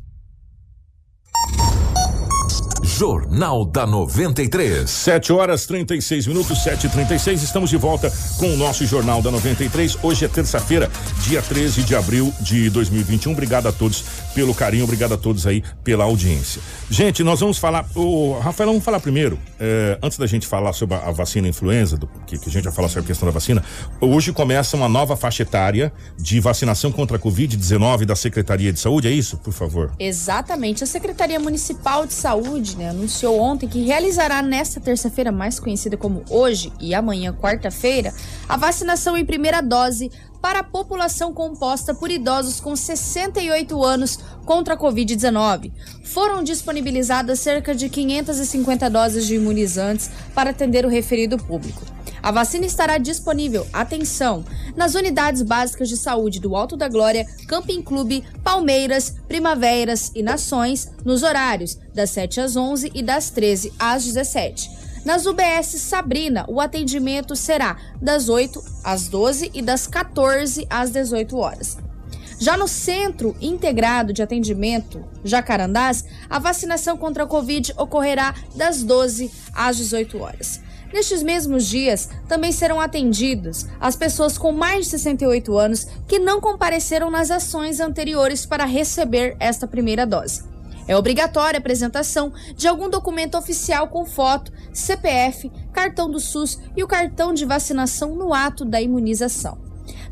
Jornal da 93. 7 horas 36 minutos, 7 e 36 Estamos de volta com o nosso Jornal da 93. Hoje é terça-feira, dia 13 de abril de 2021. Obrigado a todos pelo carinho, obrigado a todos aí pela audiência. Gente, nós vamos falar. O Rafael, vamos falar primeiro. Eh, antes da gente falar sobre a vacina influenza, do, que, que, a gente vai falar sobre a questão da vacina. Hoje começa uma nova faixa etária de vacinação contra a Covid-19 da Secretaria de Saúde. É isso, por favor? Exatamente. A Secretaria Municipal de Saúde, né? Né, anunciou ontem que realizará nesta terça-feira, mais conhecida como hoje e amanhã, quarta-feira, a vacinação em primeira dose para a população composta por idosos com 68 anos contra a Covid-19. Foram disponibilizadas cerca de 550 doses de imunizantes para atender o referido público. A vacina estará disponível, atenção, nas unidades básicas de saúde do Alto da Glória, Camping Clube, Palmeiras, Primaveras e Nações, nos horários das 7 às 11 e das 13 às 17. Nas UBS Sabrina, o atendimento será das 8 às 12 e das 14 às 18 horas. Já no Centro Integrado de Atendimento Jacarandás, a vacinação contra a Covid ocorrerá das 12 às 18 horas. Nestes mesmos dias, também serão atendidos as pessoas com mais de 68 anos que não compareceram nas ações anteriores para receber esta primeira dose. É obrigatória a apresentação de algum documento oficial com foto, CPF, cartão do SUS e o cartão de vacinação no ato da imunização.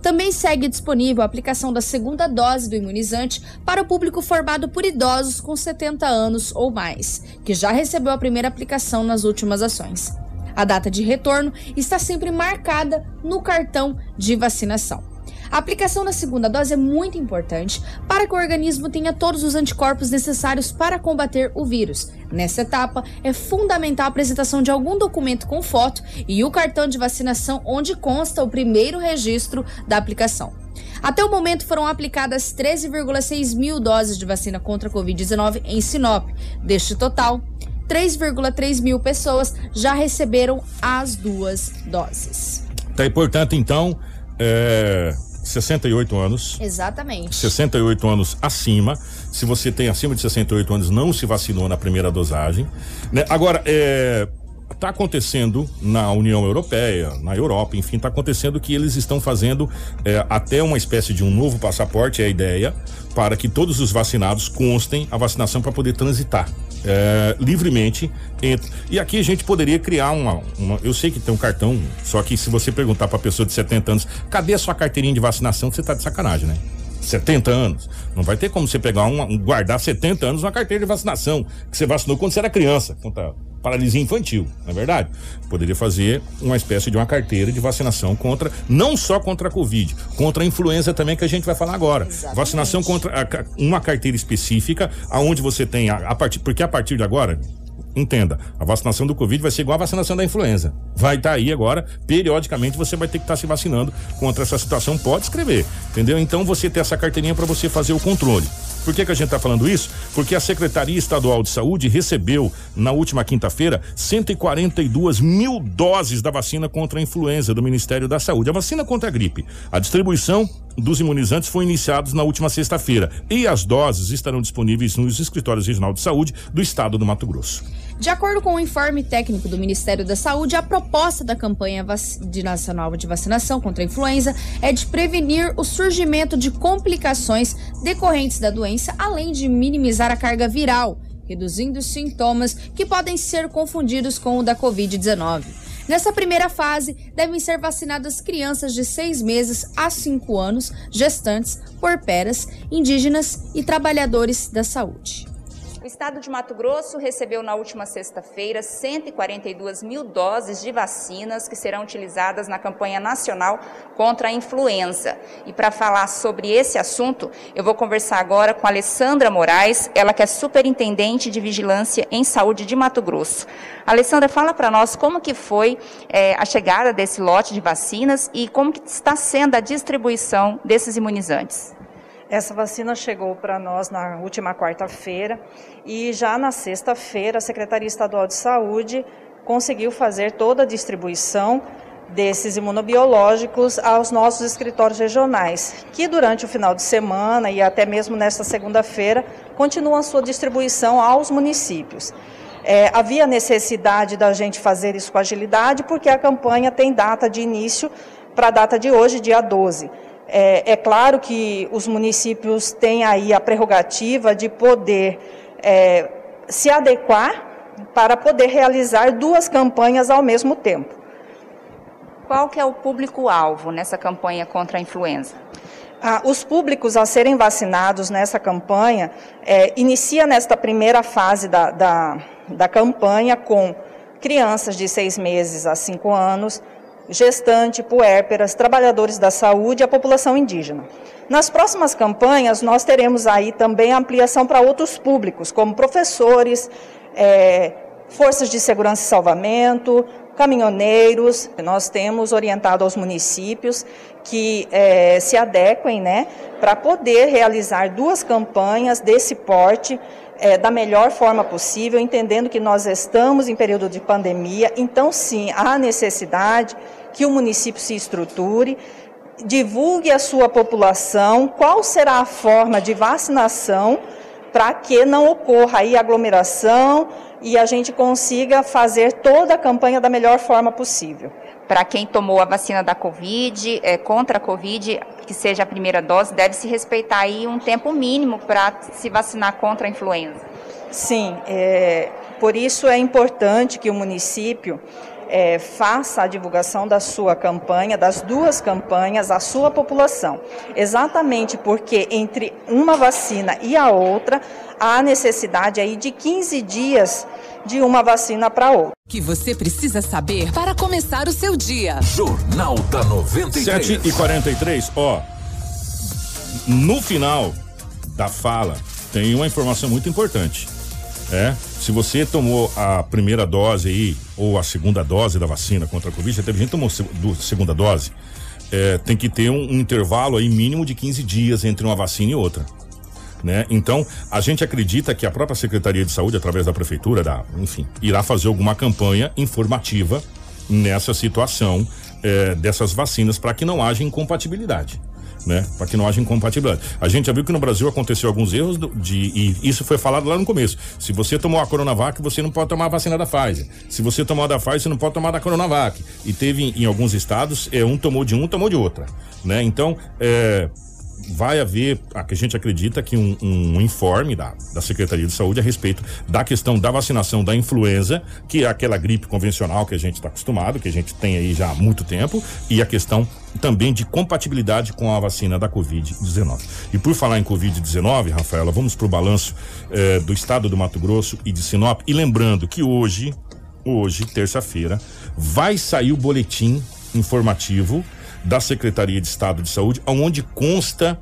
Também segue disponível a aplicação da segunda dose do imunizante para o público formado por idosos com 70 anos ou mais, que já recebeu a primeira aplicação nas últimas ações. A data de retorno está sempre marcada no cartão de vacinação. A aplicação da segunda dose é muito importante para que o organismo tenha todos os anticorpos necessários para combater o vírus. Nessa etapa, é fundamental a apresentação de algum documento com foto e o cartão de vacinação onde consta o primeiro registro da aplicação. Até o momento foram aplicadas 13,6 mil doses de vacina contra a Covid-19 em Sinop. Deste total, 3,3 mil pessoas já receberam as duas doses. Tá, e portanto, então, é, 68 anos. Exatamente. 68 anos acima. Se você tem acima de 68 anos, não se vacinou na primeira dosagem. Né? Agora, é, está acontecendo na União Europeia, na Europa, enfim, está acontecendo que eles estão fazendo é, até uma espécie de um novo passaporte, é a ideia, para que todos os vacinados constem a vacinação para poder transitar é, livremente entre. E aqui a gente poderia criar uma, uma, Eu sei que tem um cartão, só que se você perguntar para pessoa de 70 anos, cadê a sua carteirinha de vacinação? Você tá de sacanagem, né? 70 anos. Não vai ter como você pegar uma, um, guardar 70 anos uma carteira de vacinação que você vacinou quando você era criança, contra paralisia infantil, não é verdade? Poderia fazer uma espécie de uma carteira de vacinação contra, não só contra a Covid, contra a influenza também que a gente vai falar agora. Exatamente. Vacinação contra a, uma carteira específica, aonde você tem a, a partir, porque a partir de agora, Entenda, a vacinação do Covid vai ser igual a vacinação da influenza. Vai estar tá aí agora, periodicamente você vai ter que estar tá se vacinando contra essa situação. Pode escrever, entendeu? Então você ter essa carteirinha para você fazer o controle. Por que, que a gente está falando isso? Porque a Secretaria Estadual de Saúde recebeu, na última quinta-feira, 142 mil doses da vacina contra a influenza do Ministério da Saúde. A vacina contra a gripe. A distribuição dos imunizantes foi iniciada na última sexta-feira e as doses estarão disponíveis nos escritórios regional de saúde do estado do Mato Grosso. De acordo com o informe técnico do Ministério da Saúde, a proposta da campanha de nacional de vacinação contra a influenza é de prevenir o surgimento de complicações decorrentes da doença, além de minimizar a carga viral, reduzindo sintomas que podem ser confundidos com o da Covid-19. Nessa primeira fase, devem ser vacinadas crianças de 6 meses a 5 anos, gestantes, porperas, indígenas e trabalhadores da saúde. O estado de Mato Grosso recebeu na última sexta-feira 142 mil doses de vacinas que serão utilizadas na campanha nacional contra a influenza. E para falar sobre esse assunto, eu vou conversar agora com Alessandra Moraes, ela que é superintendente de vigilância em saúde de Mato Grosso. Alessandra, fala para nós como que foi é, a chegada desse lote de vacinas e como que está sendo a distribuição desses imunizantes. Essa vacina chegou para nós na última quarta-feira e já na sexta-feira a Secretaria Estadual de Saúde conseguiu fazer toda a distribuição desses imunobiológicos aos nossos escritórios regionais, que durante o final de semana e até mesmo nesta segunda-feira continuam a sua distribuição aos municípios. É, havia necessidade da gente fazer isso com agilidade, porque a campanha tem data de início para a data de hoje, dia 12. É, é, claro que os municípios têm aí a prerrogativa de poder é, se adequar para poder realizar duas campanhas ao mesmo tempo. Qual que é o público-alvo nessa campanha contra a influenza? Ah, os públicos a serem vacinados nessa campanha é, inicia nesta primeira fase da, da, da campanha com crianças de seis meses a cinco anos, gestante, puérperas, trabalhadores da saúde e a população indígena. Nas próximas campanhas, nós teremos aí também ampliação para outros públicos, como professores, é, forças de segurança e salvamento, caminhoneiros. Nós temos orientado aos municípios que é, se adequem né, para poder realizar duas campanhas desse porte é, da melhor forma possível, entendendo que nós estamos em período de pandemia, então sim, há necessidade que o município se estruture, divulgue a sua população qual será a forma de vacinação para que não ocorra aí aglomeração e a gente consiga fazer toda a campanha da melhor forma possível. Para quem tomou a vacina da Covid, é, contra a Covid, que seja a primeira dose, deve se respeitar aí um tempo mínimo para se vacinar contra a influenza. Sim, é, por isso é importante que o município é, faça a divulgação da sua campanha, das duas campanhas, à sua população. Exatamente porque entre uma vacina e a outra, há necessidade aí de 15 dias de uma vacina para outra. Que você precisa saber para começar o seu dia. Jornal da 93. 7 e 43 ó. No final da fala, tem uma informação muito importante. É, se você tomou a primeira dose aí, ou a segunda dose da vacina contra a Covid, já teve gente que tomou do- segunda dose, é, tem que ter um, um intervalo aí mínimo de 15 dias entre uma vacina e outra. Né? Então, a gente acredita que a própria Secretaria de Saúde, através da Prefeitura, da, enfim, irá fazer alguma campanha informativa nessa situação eh, dessas vacinas para que não haja incompatibilidade. Né? Para que não haja incompatibilidade. A gente já viu que no Brasil aconteceu alguns erros do- de e isso foi falado lá no começo. Se você tomou a Coronavac, você não pode tomar a vacina da Pfizer. Se você tomou a da Pfizer, você não pode tomar a da Coronavac. E teve em, em alguns estados, é um tomou de um, tomou de outra, né? Então, é, vai haver, a que a gente acredita que um, um informe da, da Secretaria de Saúde a respeito da questão da vacinação da influenza, que é aquela gripe convencional que a gente está acostumado, que a gente tem aí já há muito tempo, e a questão também de compatibilidade com a vacina da Covid-19. E por falar em Covid-19, Rafaela, vamos para o balanço eh, do estado do Mato Grosso e de Sinop. E lembrando que hoje, hoje, terça-feira, vai sair o boletim informativo da Secretaria de Estado de Saúde, onde consta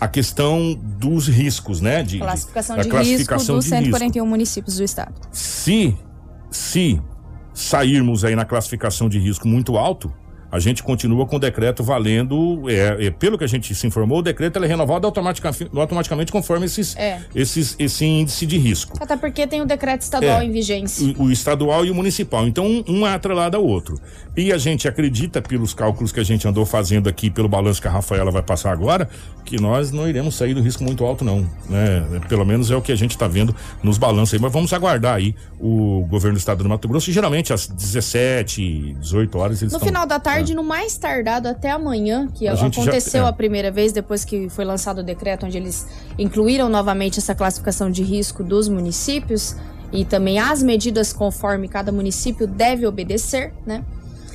a questão dos riscos, né? De, Classificação da de classificação risco dos de risco. 141 municípios do estado. Se, se sairmos aí na classificação de risco muito alto, a gente continua com o decreto valendo, é, é, pelo que a gente se informou, o decreto ele é renovado automatica, automaticamente conforme esses, É. esses, esse índice de risco. Até porque tem o decreto estadual É. em vigência. O, o estadual e o municipal. Então, um, um é atrelado ao outro. E a gente acredita, pelos cálculos que a gente andou fazendo aqui, pelo balanço que a Rafaela vai passar agora, que nós não iremos sair do risco muito alto, não. Né? Pelo menos é o que a gente está vendo nos balanços aí. Mas vamos aguardar aí o governo do estado do Mato Grosso. E geralmente às 17, 18 horas eles No estão. final da tarde, no mais tardado até amanhã, que A gente já- aconteceu é. a primeira vez depois que foi lançado o decreto onde eles incluíram novamente essa classificação de risco dos municípios e também as medidas conforme cada município deve obedecer, né?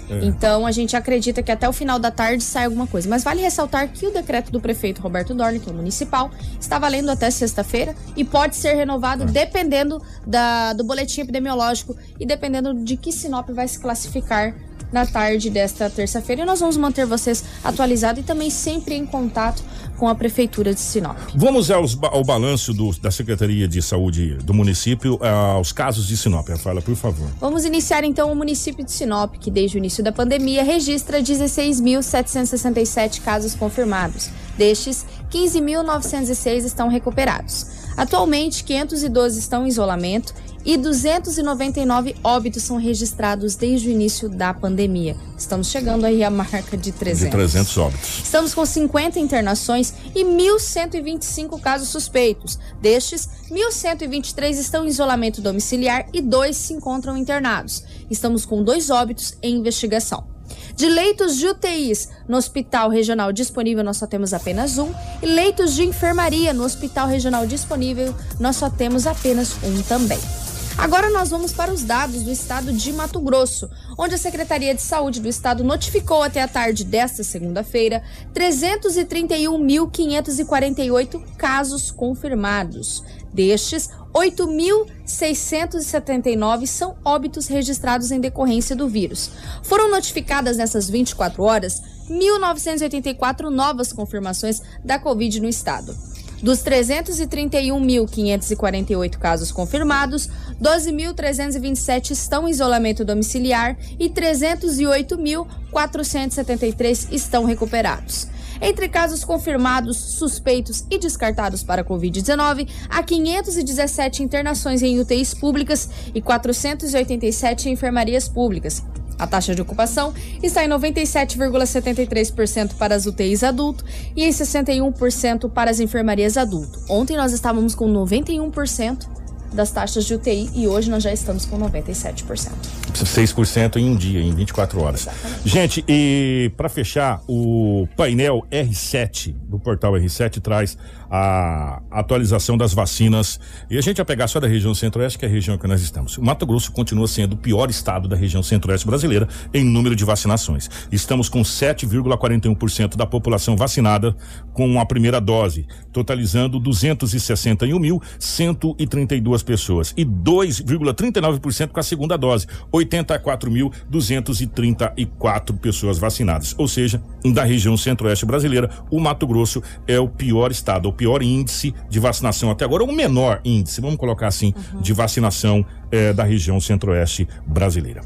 É. Então a gente acredita que até o final da tarde sai alguma coisa. Mas vale ressaltar que o decreto do prefeito Roberto Dorne, que é o municipal, está valendo até sexta-feira e pode ser renovado dependendo da, do boletim epidemiológico e dependendo de que Sinop vai se classificar na tarde desta terça-feira. E nós vamos manter vocês atualizados e também sempre em contato com a prefeitura de Sinop. Vamos aos ao balanço do- da Secretaria de Saúde do município, aos casos de Sinop. Rafaela, por favor. Vamos iniciar então o município de Sinop, que desde o início da pandemia registra 16.767 casos confirmados. Destes, 15.906 estão recuperados. Atualmente, 512 estão em isolamento e 299 óbitos são registrados desde o início da pandemia. Estamos chegando aí à marca de 300. De 300 óbitos. Estamos com 50 internações e 1.125 casos suspeitos. Destes, 1.123 estão em isolamento domiciliar e dois se encontram internados. Estamos com dois óbitos em investigação. De leitos de UTIs no Hospital Regional disponível, nós só temos apenas um. E leitos de enfermaria no Hospital Regional disponível, nós só temos apenas um também. Agora nós vamos para os dados do estado de Mato Grosso, onde a Secretaria de Saúde do estado notificou até a tarde desta segunda-feira 331.548 casos confirmados. Destes, 8.679 são óbitos registrados em decorrência do vírus. Foram notificadas nessas 24 horas 1.984 novas confirmações da Covid no estado. Dos 331.548 casos confirmados, 12.327 estão em isolamento domiciliar e 308.473 estão recuperados. Entre casos confirmados, suspeitos e descartados para Covid-19, há 517 internações em UTIs públicas e 487 em enfermarias públicas. A taxa de ocupação está em 97,73% para as UTIs adulto e em 61% para as enfermarias adulto. Ontem nós estávamos com 91% das taxas de UTI e hoje nós já estamos com 97%. 6% em um dia, em 24 horas. Exatamente. Gente, e para fechar, o painel R7 do portal R7 traz a atualização das vacinas. E a gente vai pegar só da região centro-oeste, que é a região que nós estamos. O Mato Grosso continua sendo o pior estado da região centro-oeste brasileira em número de vacinações. Estamos com 7,41% da população vacinada com a primeira dose, totalizando 261.132 pessoas e 2,39% com a segunda dose, 84.234 pessoas vacinadas. Ou seja, da região centro-oeste brasileira, o Mato Grosso é o pior estado, pior índice de vacinação até agora, o menor índice, vamos colocar assim, uhum. de vacinação eh, da região centro-oeste brasileira.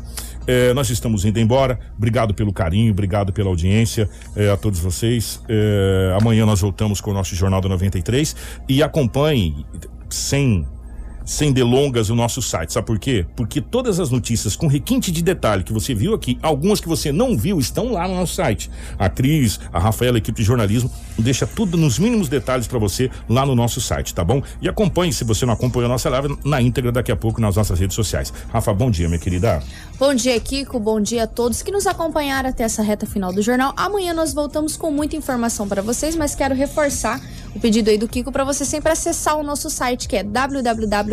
É, nós estamos indo embora. Obrigado pelo carinho, obrigado pela audiência é, a todos vocês. É, amanhã nós voltamos com o nosso Jornal da 93 e acompanhe sem sem delongas o nosso site. Sabe por quê? Porque todas as notícias com requinte de detalhe que você viu aqui, algumas que você não viu, estão lá no nosso site. A Cris, a Rafaela, a equipe de jornalismo, deixa tudo nos mínimos detalhes para você lá no nosso site, tá bom? E acompanhe, se você não acompanhou a nossa live, na íntegra daqui a pouco nas nossas redes sociais. Rafa, bom dia, minha querida. Bom dia, Kiko. Bom dia a todos que nos acompanharam até essa reta final do jornal. Amanhã nós voltamos com muita informação para vocês, mas quero reforçar o pedido aí do Kiko para você sempre acessar o nosso site que é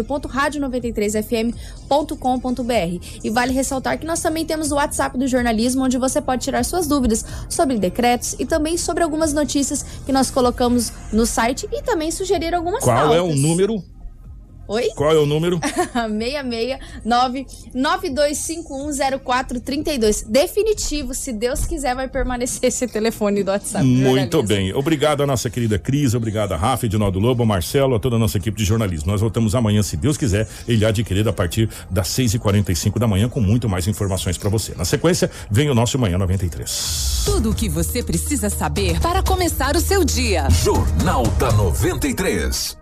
www.radio93fm.com.br. E vale ressaltar que nós também temos o WhatsApp do jornalismo, onde você pode tirar suas dúvidas sobre decretos e também sobre algumas notícias que nós colocamos no site e também sugerir algumas Qual pautas. é o número? Oi? Qual é o número? [LAUGHS] 669-92510432. Definitivo, se Deus quiser, vai permanecer esse telefone do WhatsApp. Muito bem. Obrigado à nossa querida Cris, obrigado a Rafa, Edinaldo Lobo, Marcelo, a toda a nossa equipe de jornalismo. Nós voltamos amanhã, se Deus quiser, ele querer a partir das 6h45 da manhã com muito mais informações para você. Na sequência, vem o nosso Manhã 93. Tudo o que você precisa saber para começar o seu dia. Jornal da 93.